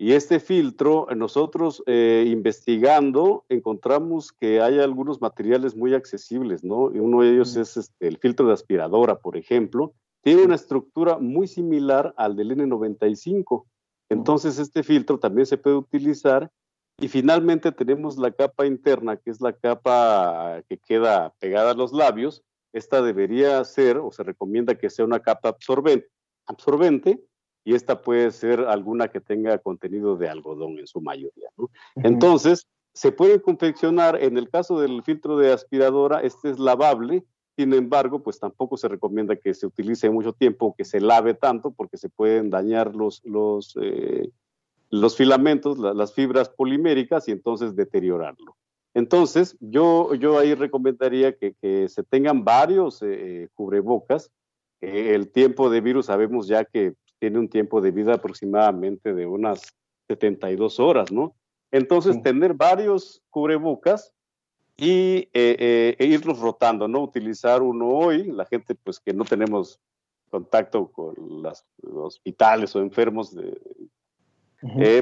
Y este filtro, nosotros eh, investigando, encontramos que hay algunos materiales muy accesibles, ¿no? Y uno de ellos es este, el filtro de aspiradora, por ejemplo. Tiene una estructura muy similar al del N95. Entonces, este filtro también se puede utilizar. Y finalmente tenemos la capa interna, que es la capa que queda pegada a los labios, esta debería ser, o se recomienda que sea una capa absorbente, absorbente y esta puede ser alguna que tenga contenido de algodón en su mayoría. Entonces, se puede confeccionar, en el caso del filtro de aspiradora, este es lavable, sin embargo, pues tampoco se recomienda que se utilice mucho tiempo, que se lave tanto, porque se pueden dañar los, los, eh, los filamentos, las fibras poliméricas y entonces deteriorarlo. Entonces, yo, yo ahí recomendaría que, se tengan varios eh, cubrebocas. el tiempo de virus sabemos ya que tiene un tiempo de vida aproximadamente de unas 72 horas, ¿no? Entonces, tener varios cubrebocas y eh, eh, e irlos rotando, ¿no? Utilizar uno hoy, la gente pues que no tenemos contacto con los hospitales o enfermos,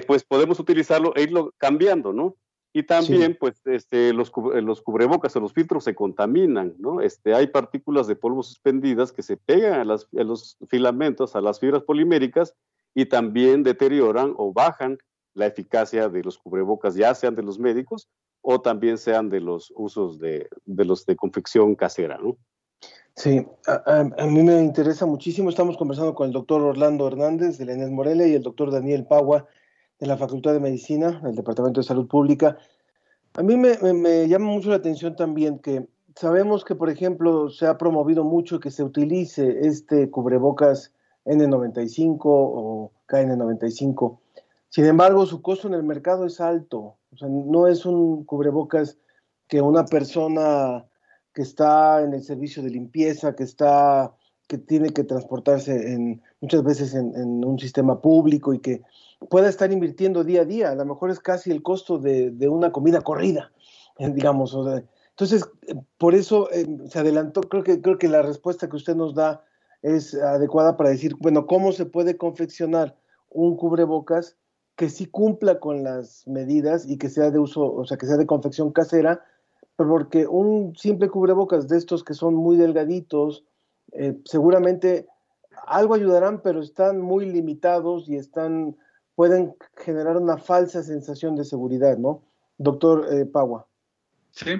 pues podemos utilizarlo e irlo cambiando, ¿no? Y también, pues, este, los, los, cubrebocas o los filtros se contaminan, ¿no? Este, hay partículas de polvo suspendidas que se pegan a, las, a los filamentos, a las fibras poliméricas, y también deterioran o bajan la eficacia de los cubrebocas, ya sean de los médicos o también sean de los usos de, de los de confección casera, ¿no? Sí, a, a, mí me interesa muchísimo. Estamos conversando con el doctor Orlando Hernández de la Inés Morelia y el doctor Daniel Pagua de la Facultad de Medicina, del Departamento de Salud Pública. A mí me, llama mucho la atención también que sabemos que, por ejemplo, se ha promovido mucho que se utilice este cubrebocas N95 o KN95. Sin embargo, su costo en el mercado es alto. O sea, no es un cubrebocas que una persona que está en el servicio de limpieza, que está, que tiene que transportarse en, muchas veces en un sistema público y que pueda estar invirtiendo día a día. A lo mejor es casi el costo de, una comida corrida, eh, digamos. entonces, eh, por eso eh, se adelantó. Creo que, creo que la respuesta que usted nos da es adecuada para decir, bueno, ¿cómo se puede confeccionar un cubrebocas que sí cumpla con las medidas y que sea de uso, o sea, que sea de confección casera? Porque un simple cubrebocas de estos que son muy delgaditos, seguramente algo ayudarán, pero están muy limitados y están pueden generar una falsa sensación de seguridad, ¿no? Doctor eh, Pagua. Sí,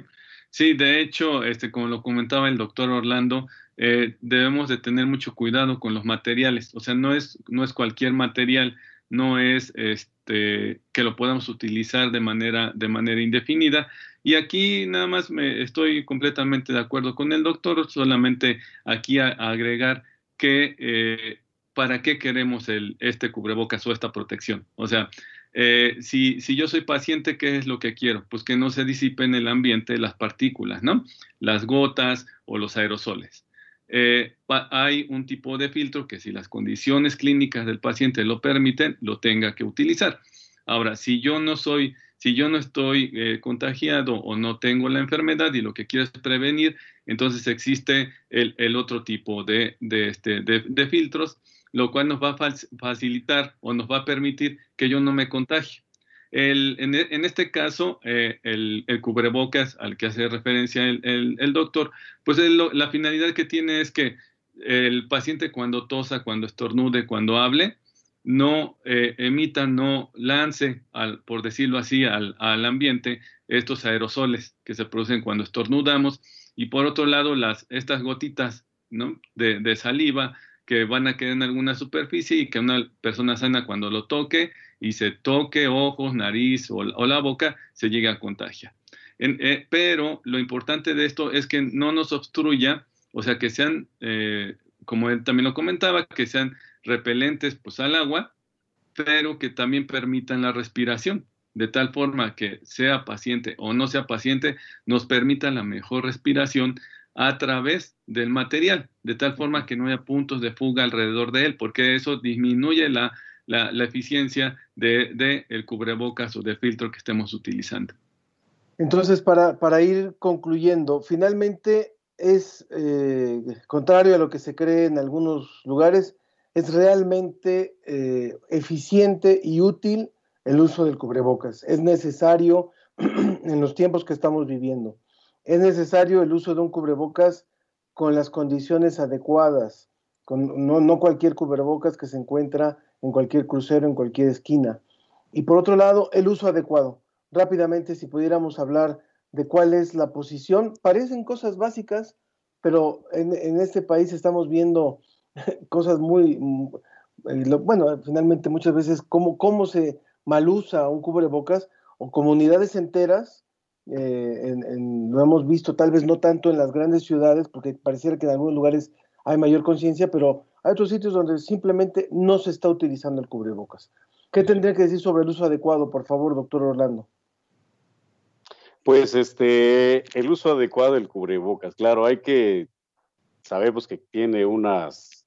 sí, de hecho, este, como lo comentaba el doctor Orlando, eh, debemos de tener mucho cuidado con los materiales, o sea, no es, no es cualquier material, no es este, que lo podamos utilizar de manera, de manera indefinida. Y aquí nada más me estoy completamente de acuerdo con el doctor, solamente aquí a, agregar que eh, ¿para qué queremos este cubrebocas o esta protección? O sea, eh, si, si, yo soy paciente, ¿qué es lo que quiero? Pues que no se disipen en el ambiente las partículas, ¿no? Las gotas o los aerosoles. Eh, hay un tipo de filtro que si las condiciones clínicas del paciente lo permiten, lo tenga que utilizar. Ahora, si yo no soy, Si yo no estoy eh, contagiado o no tengo la enfermedad y lo que quiero es prevenir, entonces existe el, otro tipo de, este, de, filtros, lo cual nos va a facilitar o nos va a permitir que yo no me contagie. en, este caso, eh, el, cubrebocas al que hace referencia el, doctor, pues la finalidad que tiene es que el paciente cuando tosa, cuando estornude, cuando hable, no eh, emita, no lance, al, por decirlo así, al, ambiente estos aerosoles que se producen cuando estornudamos y por otro lado las, estas gotitas de, saliva que van a quedar en alguna superficie y que una persona sana cuando lo toque y se toque ojos, nariz o, la boca, se llega a contagiar. Eh, pero lo importante de esto es que no nos obstruya, o sea, que sean, eh, como él también lo comentaba, que sean repelentes pues, al agua, pero que también permitan la respiración, de tal forma que sea paciente o no sea paciente, nos permita la mejor respiración a través del material, de tal forma que no haya puntos de fuga alrededor de él, porque eso disminuye la, la, eficiencia del de, el cubrebocas o del filtro que estemos utilizando. Entonces, para, para ir concluyendo, finalmente es eh, contrario a lo que se cree en algunos lugares, es realmente eh, eficiente y útil el uso del cubrebocas. Es necesario en los tiempos que estamos viviendo. Es necesario el uso de un cubrebocas con las condiciones adecuadas, con, no, cualquier cubrebocas que se encuentra en cualquier crucero, en cualquier esquina. Y por otro lado, el uso adecuado. Rápidamente, si pudiéramos hablar de cuál es la posición, parecen cosas básicas, pero en, este país estamos viendo cosas muy, mm, bueno, finalmente muchas veces cómo, cómo se malusa un cubrebocas o comunidades enteras, eh, lo hemos visto tal vez no tanto en las grandes ciudades, porque pareciera que en algunos lugares hay mayor conciencia, pero hay otros sitios donde simplemente no se está utilizando el cubrebocas. ¿Qué tendría que decir sobre el uso adecuado, por favor, doctor Orlando? Pues este, el uso adecuado del cubrebocas, claro, hay que, sabemos que tiene unas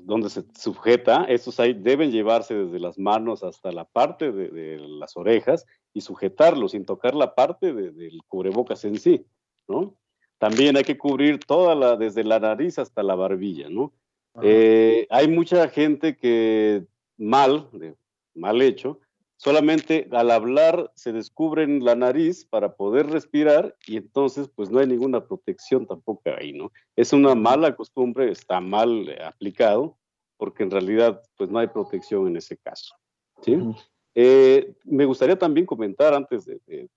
donde se sujeta, estos ahí deben llevarse desde las manos hasta la parte de, las orejas y sujetarlo sin tocar la parte del cubrebocas en sí, ¿no? También hay que cubrir toda la, desde la nariz hasta la barbilla, ¿no? Eh, hay mucha gente que mal, mal hecho, solamente al hablar se descubren la nariz para poder respirar y entonces pues no hay ninguna protección tampoco ahí, ¿no? Es una mala costumbre, está mal eh, aplicado porque en realidad pues no hay protección en ese caso, ¿sí? Eh, me gustaría también comentar antes de,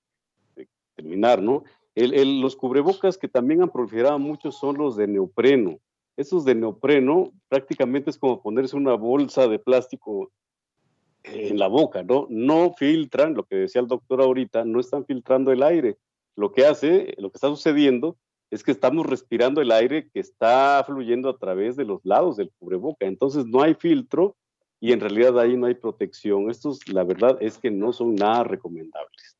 terminar, ¿no? los cubrebocas que también han proliferado mucho son los de neopreno. Esos de neopreno prácticamente es como ponerse una bolsa de plástico en la boca, ¿no? No filtran, lo que decía el doctor ahorita, no están filtrando el aire. Lo que hace, lo que está sucediendo es que estamos respirando el aire que está fluyendo a través de los lados del cubreboca. Entonces no hay filtro y en realidad ahí no hay protección. Estos, la verdad, es que no son nada recomendables.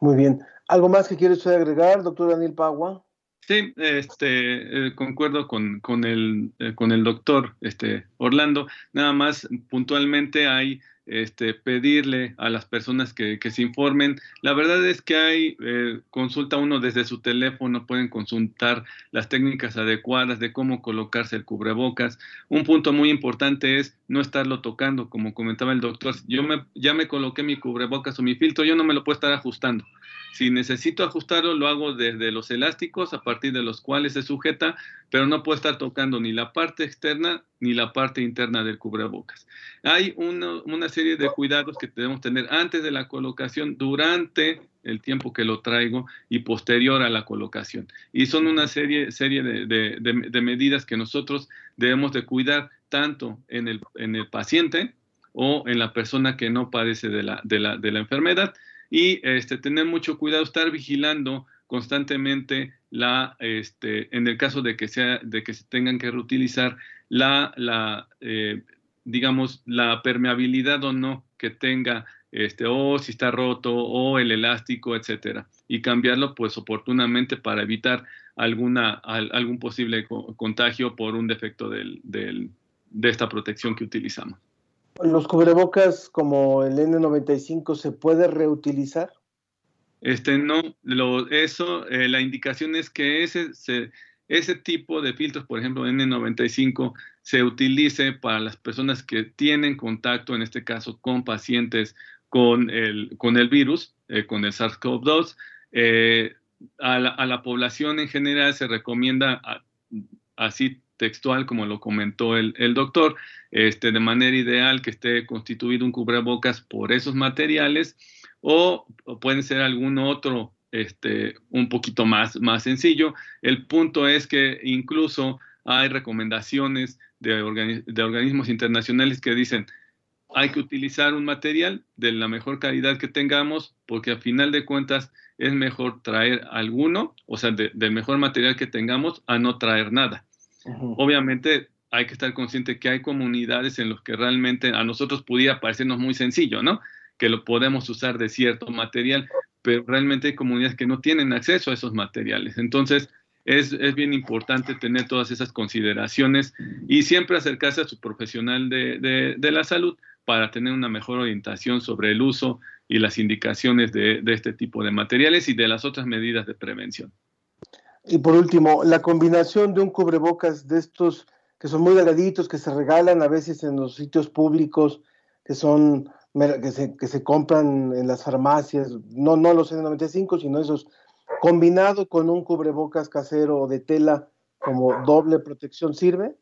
Muy bien. ¿Algo más que quiere usted agregar, doctor Daniel Pagua? Sí, este, eh, concuerdo con, con, el, eh, con el doctor este, Orlando. Nada más puntualmente hay este, pedirle a las personas que, que se informen. La verdad es que hay, eh, consulta uno desde su teléfono, pueden consultar las técnicas adecuadas de cómo colocarse el cubrebocas. Un punto muy importante es no estarlo tocando, como comentaba el doctor. Yo me, ya me coloqué mi cubrebocas o mi filtro, yo no me lo puedo estar ajustando. Si necesito ajustarlo, lo hago desde los elásticos a partir de los cuales se sujeta, pero no puedo estar tocando ni la parte externa ni la parte interna del cubrebocas. Hay una, serie de cuidados que debemos tener antes de la colocación, durante el tiempo que lo traigo y posterior a la colocación. Y son una serie, serie de, medidas que nosotros debemos de cuidar tanto en el, en el paciente o en la persona que no padece de la enfermedad y este, tener mucho cuidado, estar vigilando constantemente la, este, en el caso de que sea, de que se tengan que reutilizar la, la eh, digamos, la permeabilidad o no que tenga, este, o si está roto, o el elástico, etcétera, y cambiarlo, pues, oportunamente para evitar alguna, algún posible contagio por un defecto del, del, de esta protección que utilizamos. ¿Los cubrebocas como el N95 se puede reutilizar? Este no, eso, eh, la indicación es que ese, ese tipo de filtros, por ejemplo N95, se utilice para las personas que tienen contacto, en este caso con pacientes con el, con el virus, eh, con el SARS-CoV-2. Eh, a, la, población en general se recomienda así textual, como lo comentó el, el, doctor, este, de manera ideal que esté constituido un cubrebocas por esos materiales o, puede ser algún otro este, un poquito más, más sencillo. El punto es que incluso hay recomendaciones de, de organismos internacionales que dicen hay que utilizar un material de la mejor calidad que tengamos porque a final de cuentas es mejor traer alguno, o sea, del mejor material que tengamos a no traer nada. Obviamente hay que estar consciente que hay comunidades en las que realmente a nosotros pudiera parecernos muy sencillo, ¿no? Que lo podemos usar de cierto material, pero realmente hay comunidades que no tienen acceso a esos materiales. Entonces, es, es, bien importante tener todas esas consideraciones y siempre acercarse a su profesional de, de, la salud para tener una mejor orientación sobre el uso y las indicaciones de, de, este tipo de materiales y de las otras medidas de prevención. Y por último, la combinación de un cubrebocas de estos que son muy delgaditos, que se regalan a veces en los sitios públicos, que son que se, que se compran en las farmacias, no, no los N95, sino esos combinado con un cubrebocas casero o de tela como doble protección, ¿sirve?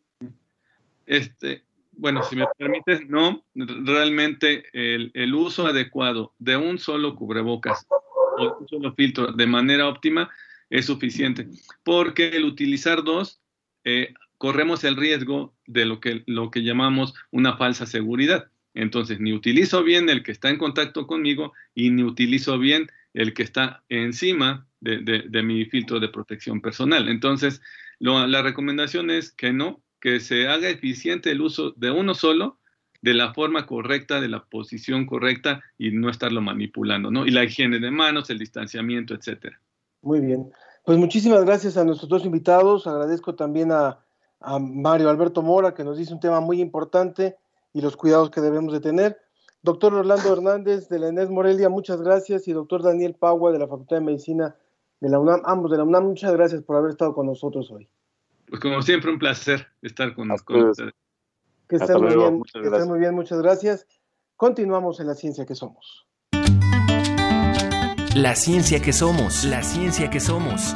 Este, bueno, si me permites, no, realmente el, el uso adecuado de un solo cubrebocas o un solo filtro de manera óptima es suficiente, porque el utilizar dos, eh, corremos el riesgo de lo que, lo que llamamos una falsa seguridad. Entonces, ni utilizo bien el que está en contacto conmigo y ni utilizo bien el que está encima de, mi filtro de protección personal. Entonces, la recomendación es que no, que se haga eficiente el uso de uno solo, de la forma correcta, de la posición correcta y no estarlo manipulando, ¿no? Y la higiene de manos, el distanciamiento, etcétera. Muy bien. Pues muchísimas gracias a nuestros dos invitados. Agradezco también a, a Mario Alberto Mora, que nos dice un tema muy importante y los cuidados que debemos de tener. Doctor Orlando Hernández de la ENES Morelia, muchas gracias. Y doctor Daniel Pagua de la Facultad de Medicina de la UNAM, ambos de la UNAM, muchas gracias por haber estado con nosotros hoy. Pues como siempre, un placer estar con, ustedes. Que estén muy bien, que estén muy bien, muchas gracias. Continuamos en la ciencia que somos. La ciencia que somos, la ciencia que somos.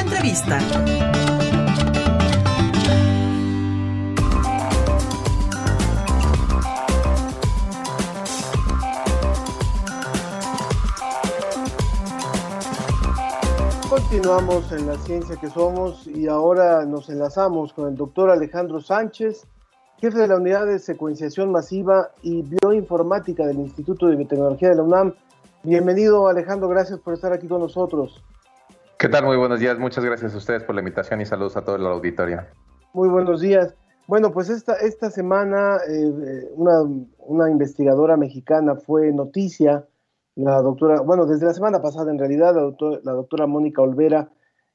Entrevista. Continuamos en la ciencia que somos y ahora nos enlazamos con el doctor Alejandro Sánchez, jefe de la unidad de secuenciación masiva y bioinformática del Instituto de Biotecnología de la UNAM. Bienvenido Alejandro, gracias por estar aquí con nosotros. ¿Qué tal? Muy buenos días, muchas gracias a ustedes por la invitación y saludos a toda la auditoria. Muy buenos días. Bueno, pues esta, esta semana eh, una, una investigadora mexicana fue noticia la doctora, bueno, desde la semana pasada en realidad, la, doctora Mónica Olvera,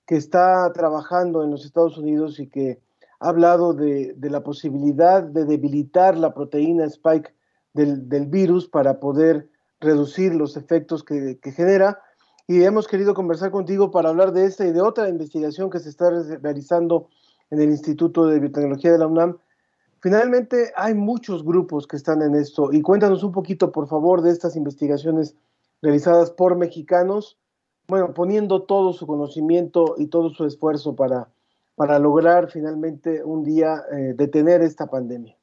que está trabajando en los Estados Unidos y que ha hablado de, la posibilidad de debilitar la proteína spike del, virus para poder reducir los efectos que, genera. Y hemos querido conversar contigo para hablar de esta y de otra investigación que se está realizando en el Instituto de Biotecnología de la UNAM. Finalmente, hay muchos grupos que están en esto. Y cuéntanos un poquito, por favor, de estas investigaciones realizadas por mexicanos, bueno, poniendo todo su conocimiento y todo su esfuerzo para, para lograr finalmente un día eh, detener esta pandemia.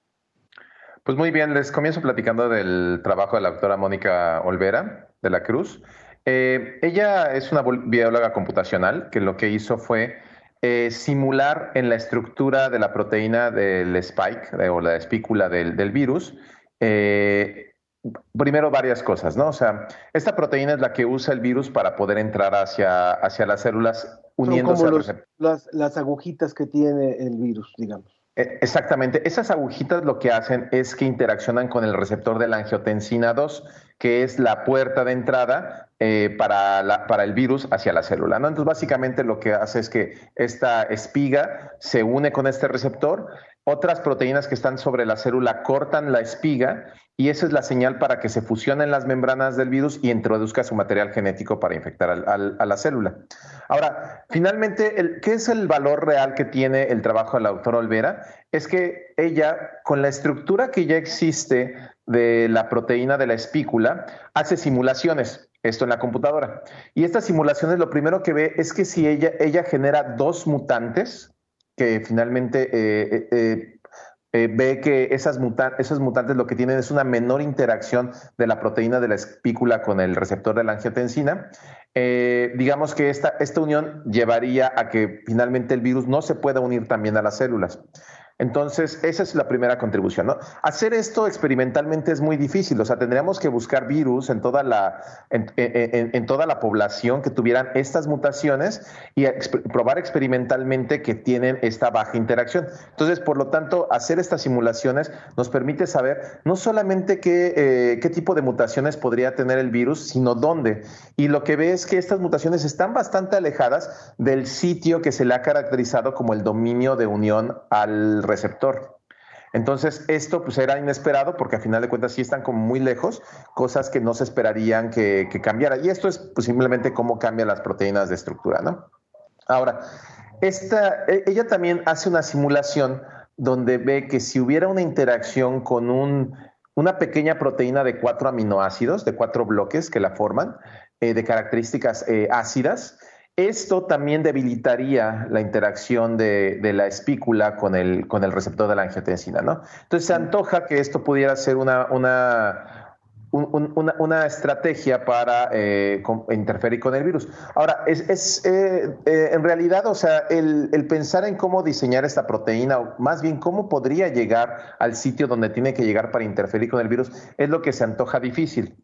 Pues muy bien, les comienzo platicando del trabajo de la doctora Mónica Olvera de la Cruz. Eh, ella es una bióloga computacional que lo que hizo fue eh, simular en la estructura de la proteína del spike o la espícula del, del virus primero varias cosas, ¿no? O sea, esta proteína es la que usa el virus para poder entrar hacia, hacia las células uniéndose a los, las, las agujitas que tiene el virus, digamos. E, exactamente. Esas agujitas lo que hacen es que interaccionan con el receptor de la angiotensina 2, que es la puerta de entrada eh, para, para, el virus hacia la célula. Entonces, básicamente lo que hace es que esta espiga se une con este receptor, otras proteínas que están sobre la célula cortan la espiga y esa es la señal para que se fusionen las membranas del virus y introduzca su material genético para infectar a la célula. Ahora, finalmente, ¿qué es el valor real que tiene el trabajo de la doctora Olvera? Es que ella, con la estructura que ya existe de la proteína de la espícula, hace simulaciones esto en la computadora. Y estas simulaciones lo primero que ve es que si ella, ella genera dos mutantes, que finalmente eh, eh, eh, ve que esas, esas mutantes lo que tienen es una menor interacción de la proteína de la espícula con el receptor de la angiotensina, digamos que esta, esta unión llevaría a que finalmente el virus no se pueda unir también a las células. Entonces, esa es la primera contribución. Hacer esto experimentalmente es muy difícil, o sea, tendríamos que buscar virus en toda la, en, toda la población que tuvieran estas mutaciones y probar experimentalmente que tienen esta baja interacción. Entonces, por lo tanto, hacer estas simulaciones nos permite saber no solamente qué, eh, qué tipo de mutaciones podría tener el virus, sino dónde. Y lo que ve es que estas mutaciones están bastante alejadas del sitio que se le ha caracterizado como el dominio de unión al receptor. Entonces, esto pues era inesperado porque a final de cuentas sí están como muy lejos, cosas que no se esperarían que, cambiara. Y esto es pues, simplemente cómo cambian las proteínas de estructura, ¿no? Ahora, esta, e, ella también hace una simulación donde ve que si hubiera una interacción con un, una pequeña proteína de cuatro aminoácidos, de cuatro bloques que la forman, eh, de características eh, ácidas, esto también debilitaría la interacción de, la espícula con el, con el receptor de la angiotensina, ¿no? Entonces se antoja que esto pudiera ser una, una, una, estrategia para eh, interferir con el virus. Ahora, es, eh, eh, en realidad, o sea, el, el, pensar en cómo diseñar esta proteína, o más bien cómo podría llegar al sitio donde tiene que llegar para interferir con el virus, es lo que se antoja difícil.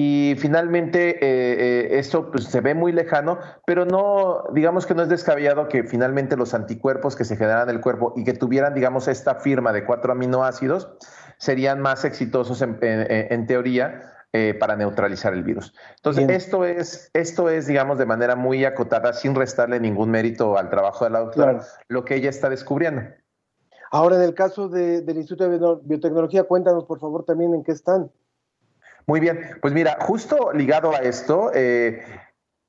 Y finalmente eh, eh, esto pues, se ve muy lejano, pero no, digamos que no es descabellado que finalmente los anticuerpos que se generan en el cuerpo y que tuvieran, digamos, esta firma de cuatro aminoácidos serían más exitosos en, teoría eh, para neutralizar el virus. Entonces, esto es, esto es, digamos, de manera muy acotada, sin restarle ningún mérito al trabajo de la doctora, lo que ella está descubriendo. Ahora, en el caso del Instituto de Biotecnología, cuéntanos, por favor, también en qué están. Muy bien, pues mira, justo ligado a esto, eh,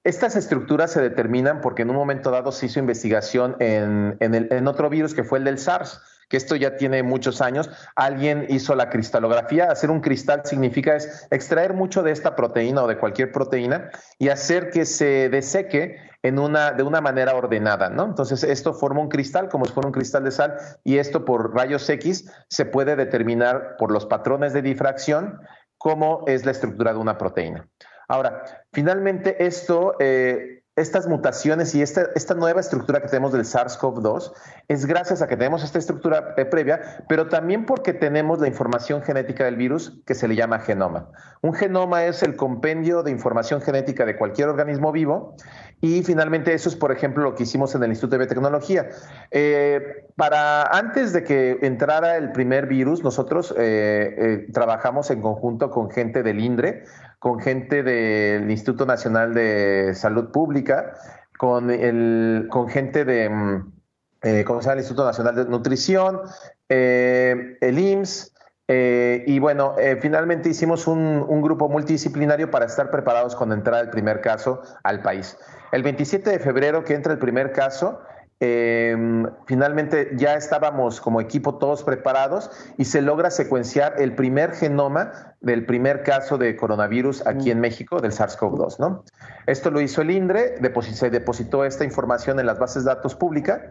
estas estructuras se determinan porque en un momento dado se hizo investigación en, en, otro virus que fue el del SARS que esto ya tiene muchos años. Alguien hizo la cristalografía. Hacer un cristal significa es extraer mucho de esta proteína o de cualquier proteína y hacer que se deseque en una, de una manera ordenada, ¿no? Entonces, esto forma un cristal, como si fuera un cristal de sal, y esto por rayos X se puede determinar por los patrones de difracción cómo es la estructura de una proteína. Ahora, finalmente esto, eh, estas mutaciones y esta, esta, nueva estructura que tenemos del SARS-CoV-2 es gracias a que tenemos esta estructura eh, previa, pero también porque tenemos la información genética del virus que se le llama genoma. Un genoma es el compendio de información genética de cualquier organismo vivo y finalmente eso es, por ejemplo, lo que hicimos en el Instituto de Biotecnología. Eh, para antes de que entrara el primer virus, nosotros eh, trabajamos en conjunto con gente del INDRE, con gente del Instituto Nacional de Salud Pública, con, el, con gente de, mm, ¿cómo se llama? El Instituto Nacional de Nutrición, el IMSS, y bueno, finalmente hicimos un, un, grupo multidisciplinario para estar preparados cuando entrara el primer caso al país. El 27 de febrero que entra el primer caso, em, finalmente ya estábamos como equipo todos preparados y se logra secuenciar el primer genoma del primer caso de coronavirus aquí en México, del SARS-CoV-2. ¿no? Esto lo hizo el INDRE, se depositó esta información en las bases de datos públicas.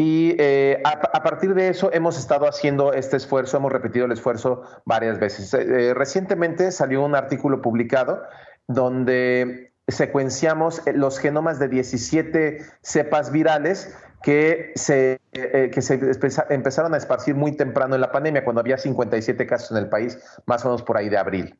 Y eh, a, partir de eso hemos estado haciendo este esfuerzo, hemos repetido el esfuerzo varias veces. Eh, recientemente salió un artículo publicado donde secuenciamos eh, los genomas de 17 cepas virales que se, eh, que se empezaron a esparcir muy temprano en la pandemia, cuando había 57 casos en el país, más o menos por ahí de abril.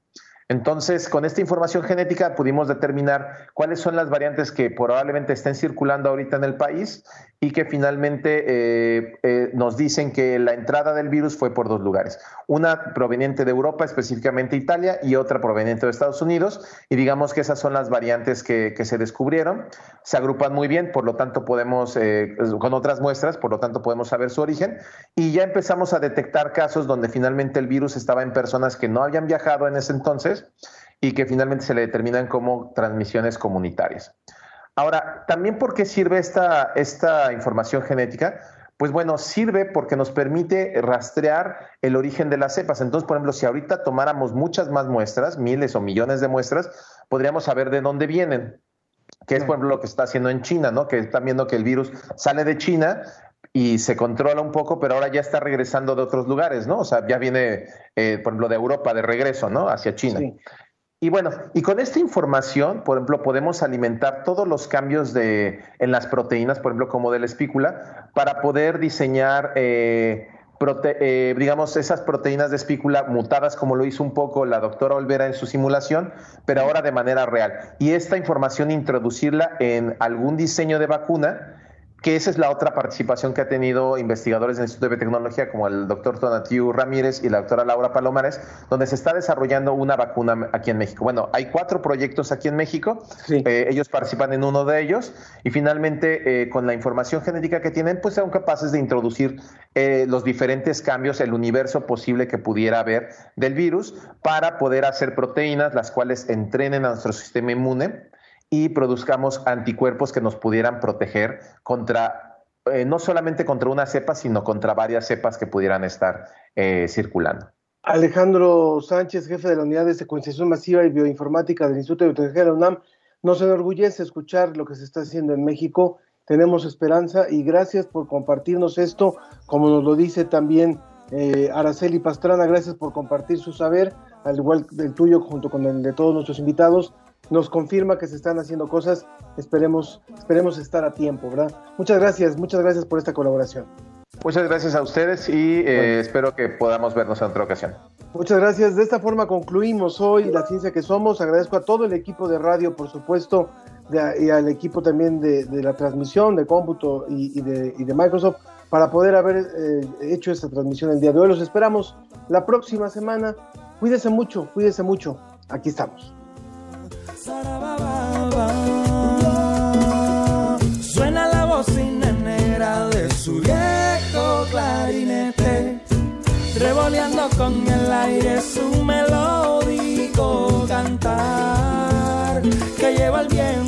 Entonces, con esta información genética pudimos determinar cuáles son las variantes que probablemente estén circulando ahorita en el país y que finalmente eh, nos dicen que la entrada del virus fue por dos lugares. Una proveniente de Europa, específicamente Italia, y otra proveniente de Estados Unidos. Y digamos que esas son las variantes que, se descubrieron. Se agrupan muy bien, por lo tanto podemos, eh, con otras muestras, por lo tanto podemos saber su origen. Y ya empezamos a detectar casos donde finalmente el virus estaba en personas que no habían viajado en ese entonces y que finalmente se le determinan como transmisiones comunitarias. Ahora, también por qué sirve esta, esta información genética? Pues bueno, sirve porque nos permite rastrear el origen de las cepas. Entonces, por ejemplo, si ahorita tomáramos muchas más muestras, miles o millones de muestras, podríamos saber de dónde vienen. Que es, por ejemplo, lo que está haciendo en China, ¿no? Que están viendo que el virus sale de China y se controla un poco, pero ahora ya está regresando de otros lugares, ¿no? O sea, ya viene, eh, por ejemplo, de Europa de regreso, ¿no? Hacia China. Y bueno, y con esta información, por ejemplo, podemos alimentar todos los cambios de, en las proteínas, por ejemplo, como de la espícula, para poder diseñar, eh, eh, digamos, esas proteínas de espícula mutadas, como lo hizo un poco la doctora Olvera en su simulación, pero ahora de manera real. Y esta información introducirla en algún diseño de vacuna que esa es la otra participación que ha tenido investigadores del Instituto de Biotecnología, como el doctor Tonatiu Ramírez y la doctora Laura Palomares, donde se está desarrollando una vacuna aquí en México. Bueno, hay cuatro proyectos aquí en México, eh, ellos participan en uno de ellos y finalmente eh, con la información genética que tienen, pues son capaces de introducir eh, los diferentes cambios, el universo posible que pudiera haber del virus para poder hacer proteínas, las cuales entrenen a nuestro sistema inmune y produzcamos anticuerpos que nos pudieran proteger contra, eh, no solamente contra una cepa, sino contra varias cepas que pudieran estar eh, circulando. Alejandro Sánchez, jefe de la Unidad de Secuenciación Masiva y Bioinformática del Instituto de Biotecnología de la UNAM, nos enorgullece escuchar lo que se está haciendo en México. Tenemos esperanza y gracias por compartirnos esto, como nos lo dice también eh, Araceli Pastrana, gracias por compartir su saber, al igual del tuyo junto con el de todos nuestros invitados nos confirma que se están haciendo cosas. Esperemos, esperemos estar a tiempo, ¿verdad? Muchas gracias, muchas gracias por esta colaboración. Muchas gracias a ustedes y eh, espero que podamos vernos en otra ocasión. Muchas gracias. De esta forma concluimos hoy La Ciencia que Somos. Agradezco a todo el equipo de radio, por supuesto, y al equipo también de, la transmisión, de cómputo y, de, Microsoft, para poder haber eh, hecho esta transmisión el día de hoy. Los esperamos la próxima semana. Cuídese mucho, cuídese mucho. Aquí estamos. Suena la bocina negra de su viejo clarinete, revoleando con el aire su melódico cantar que lleva el viento.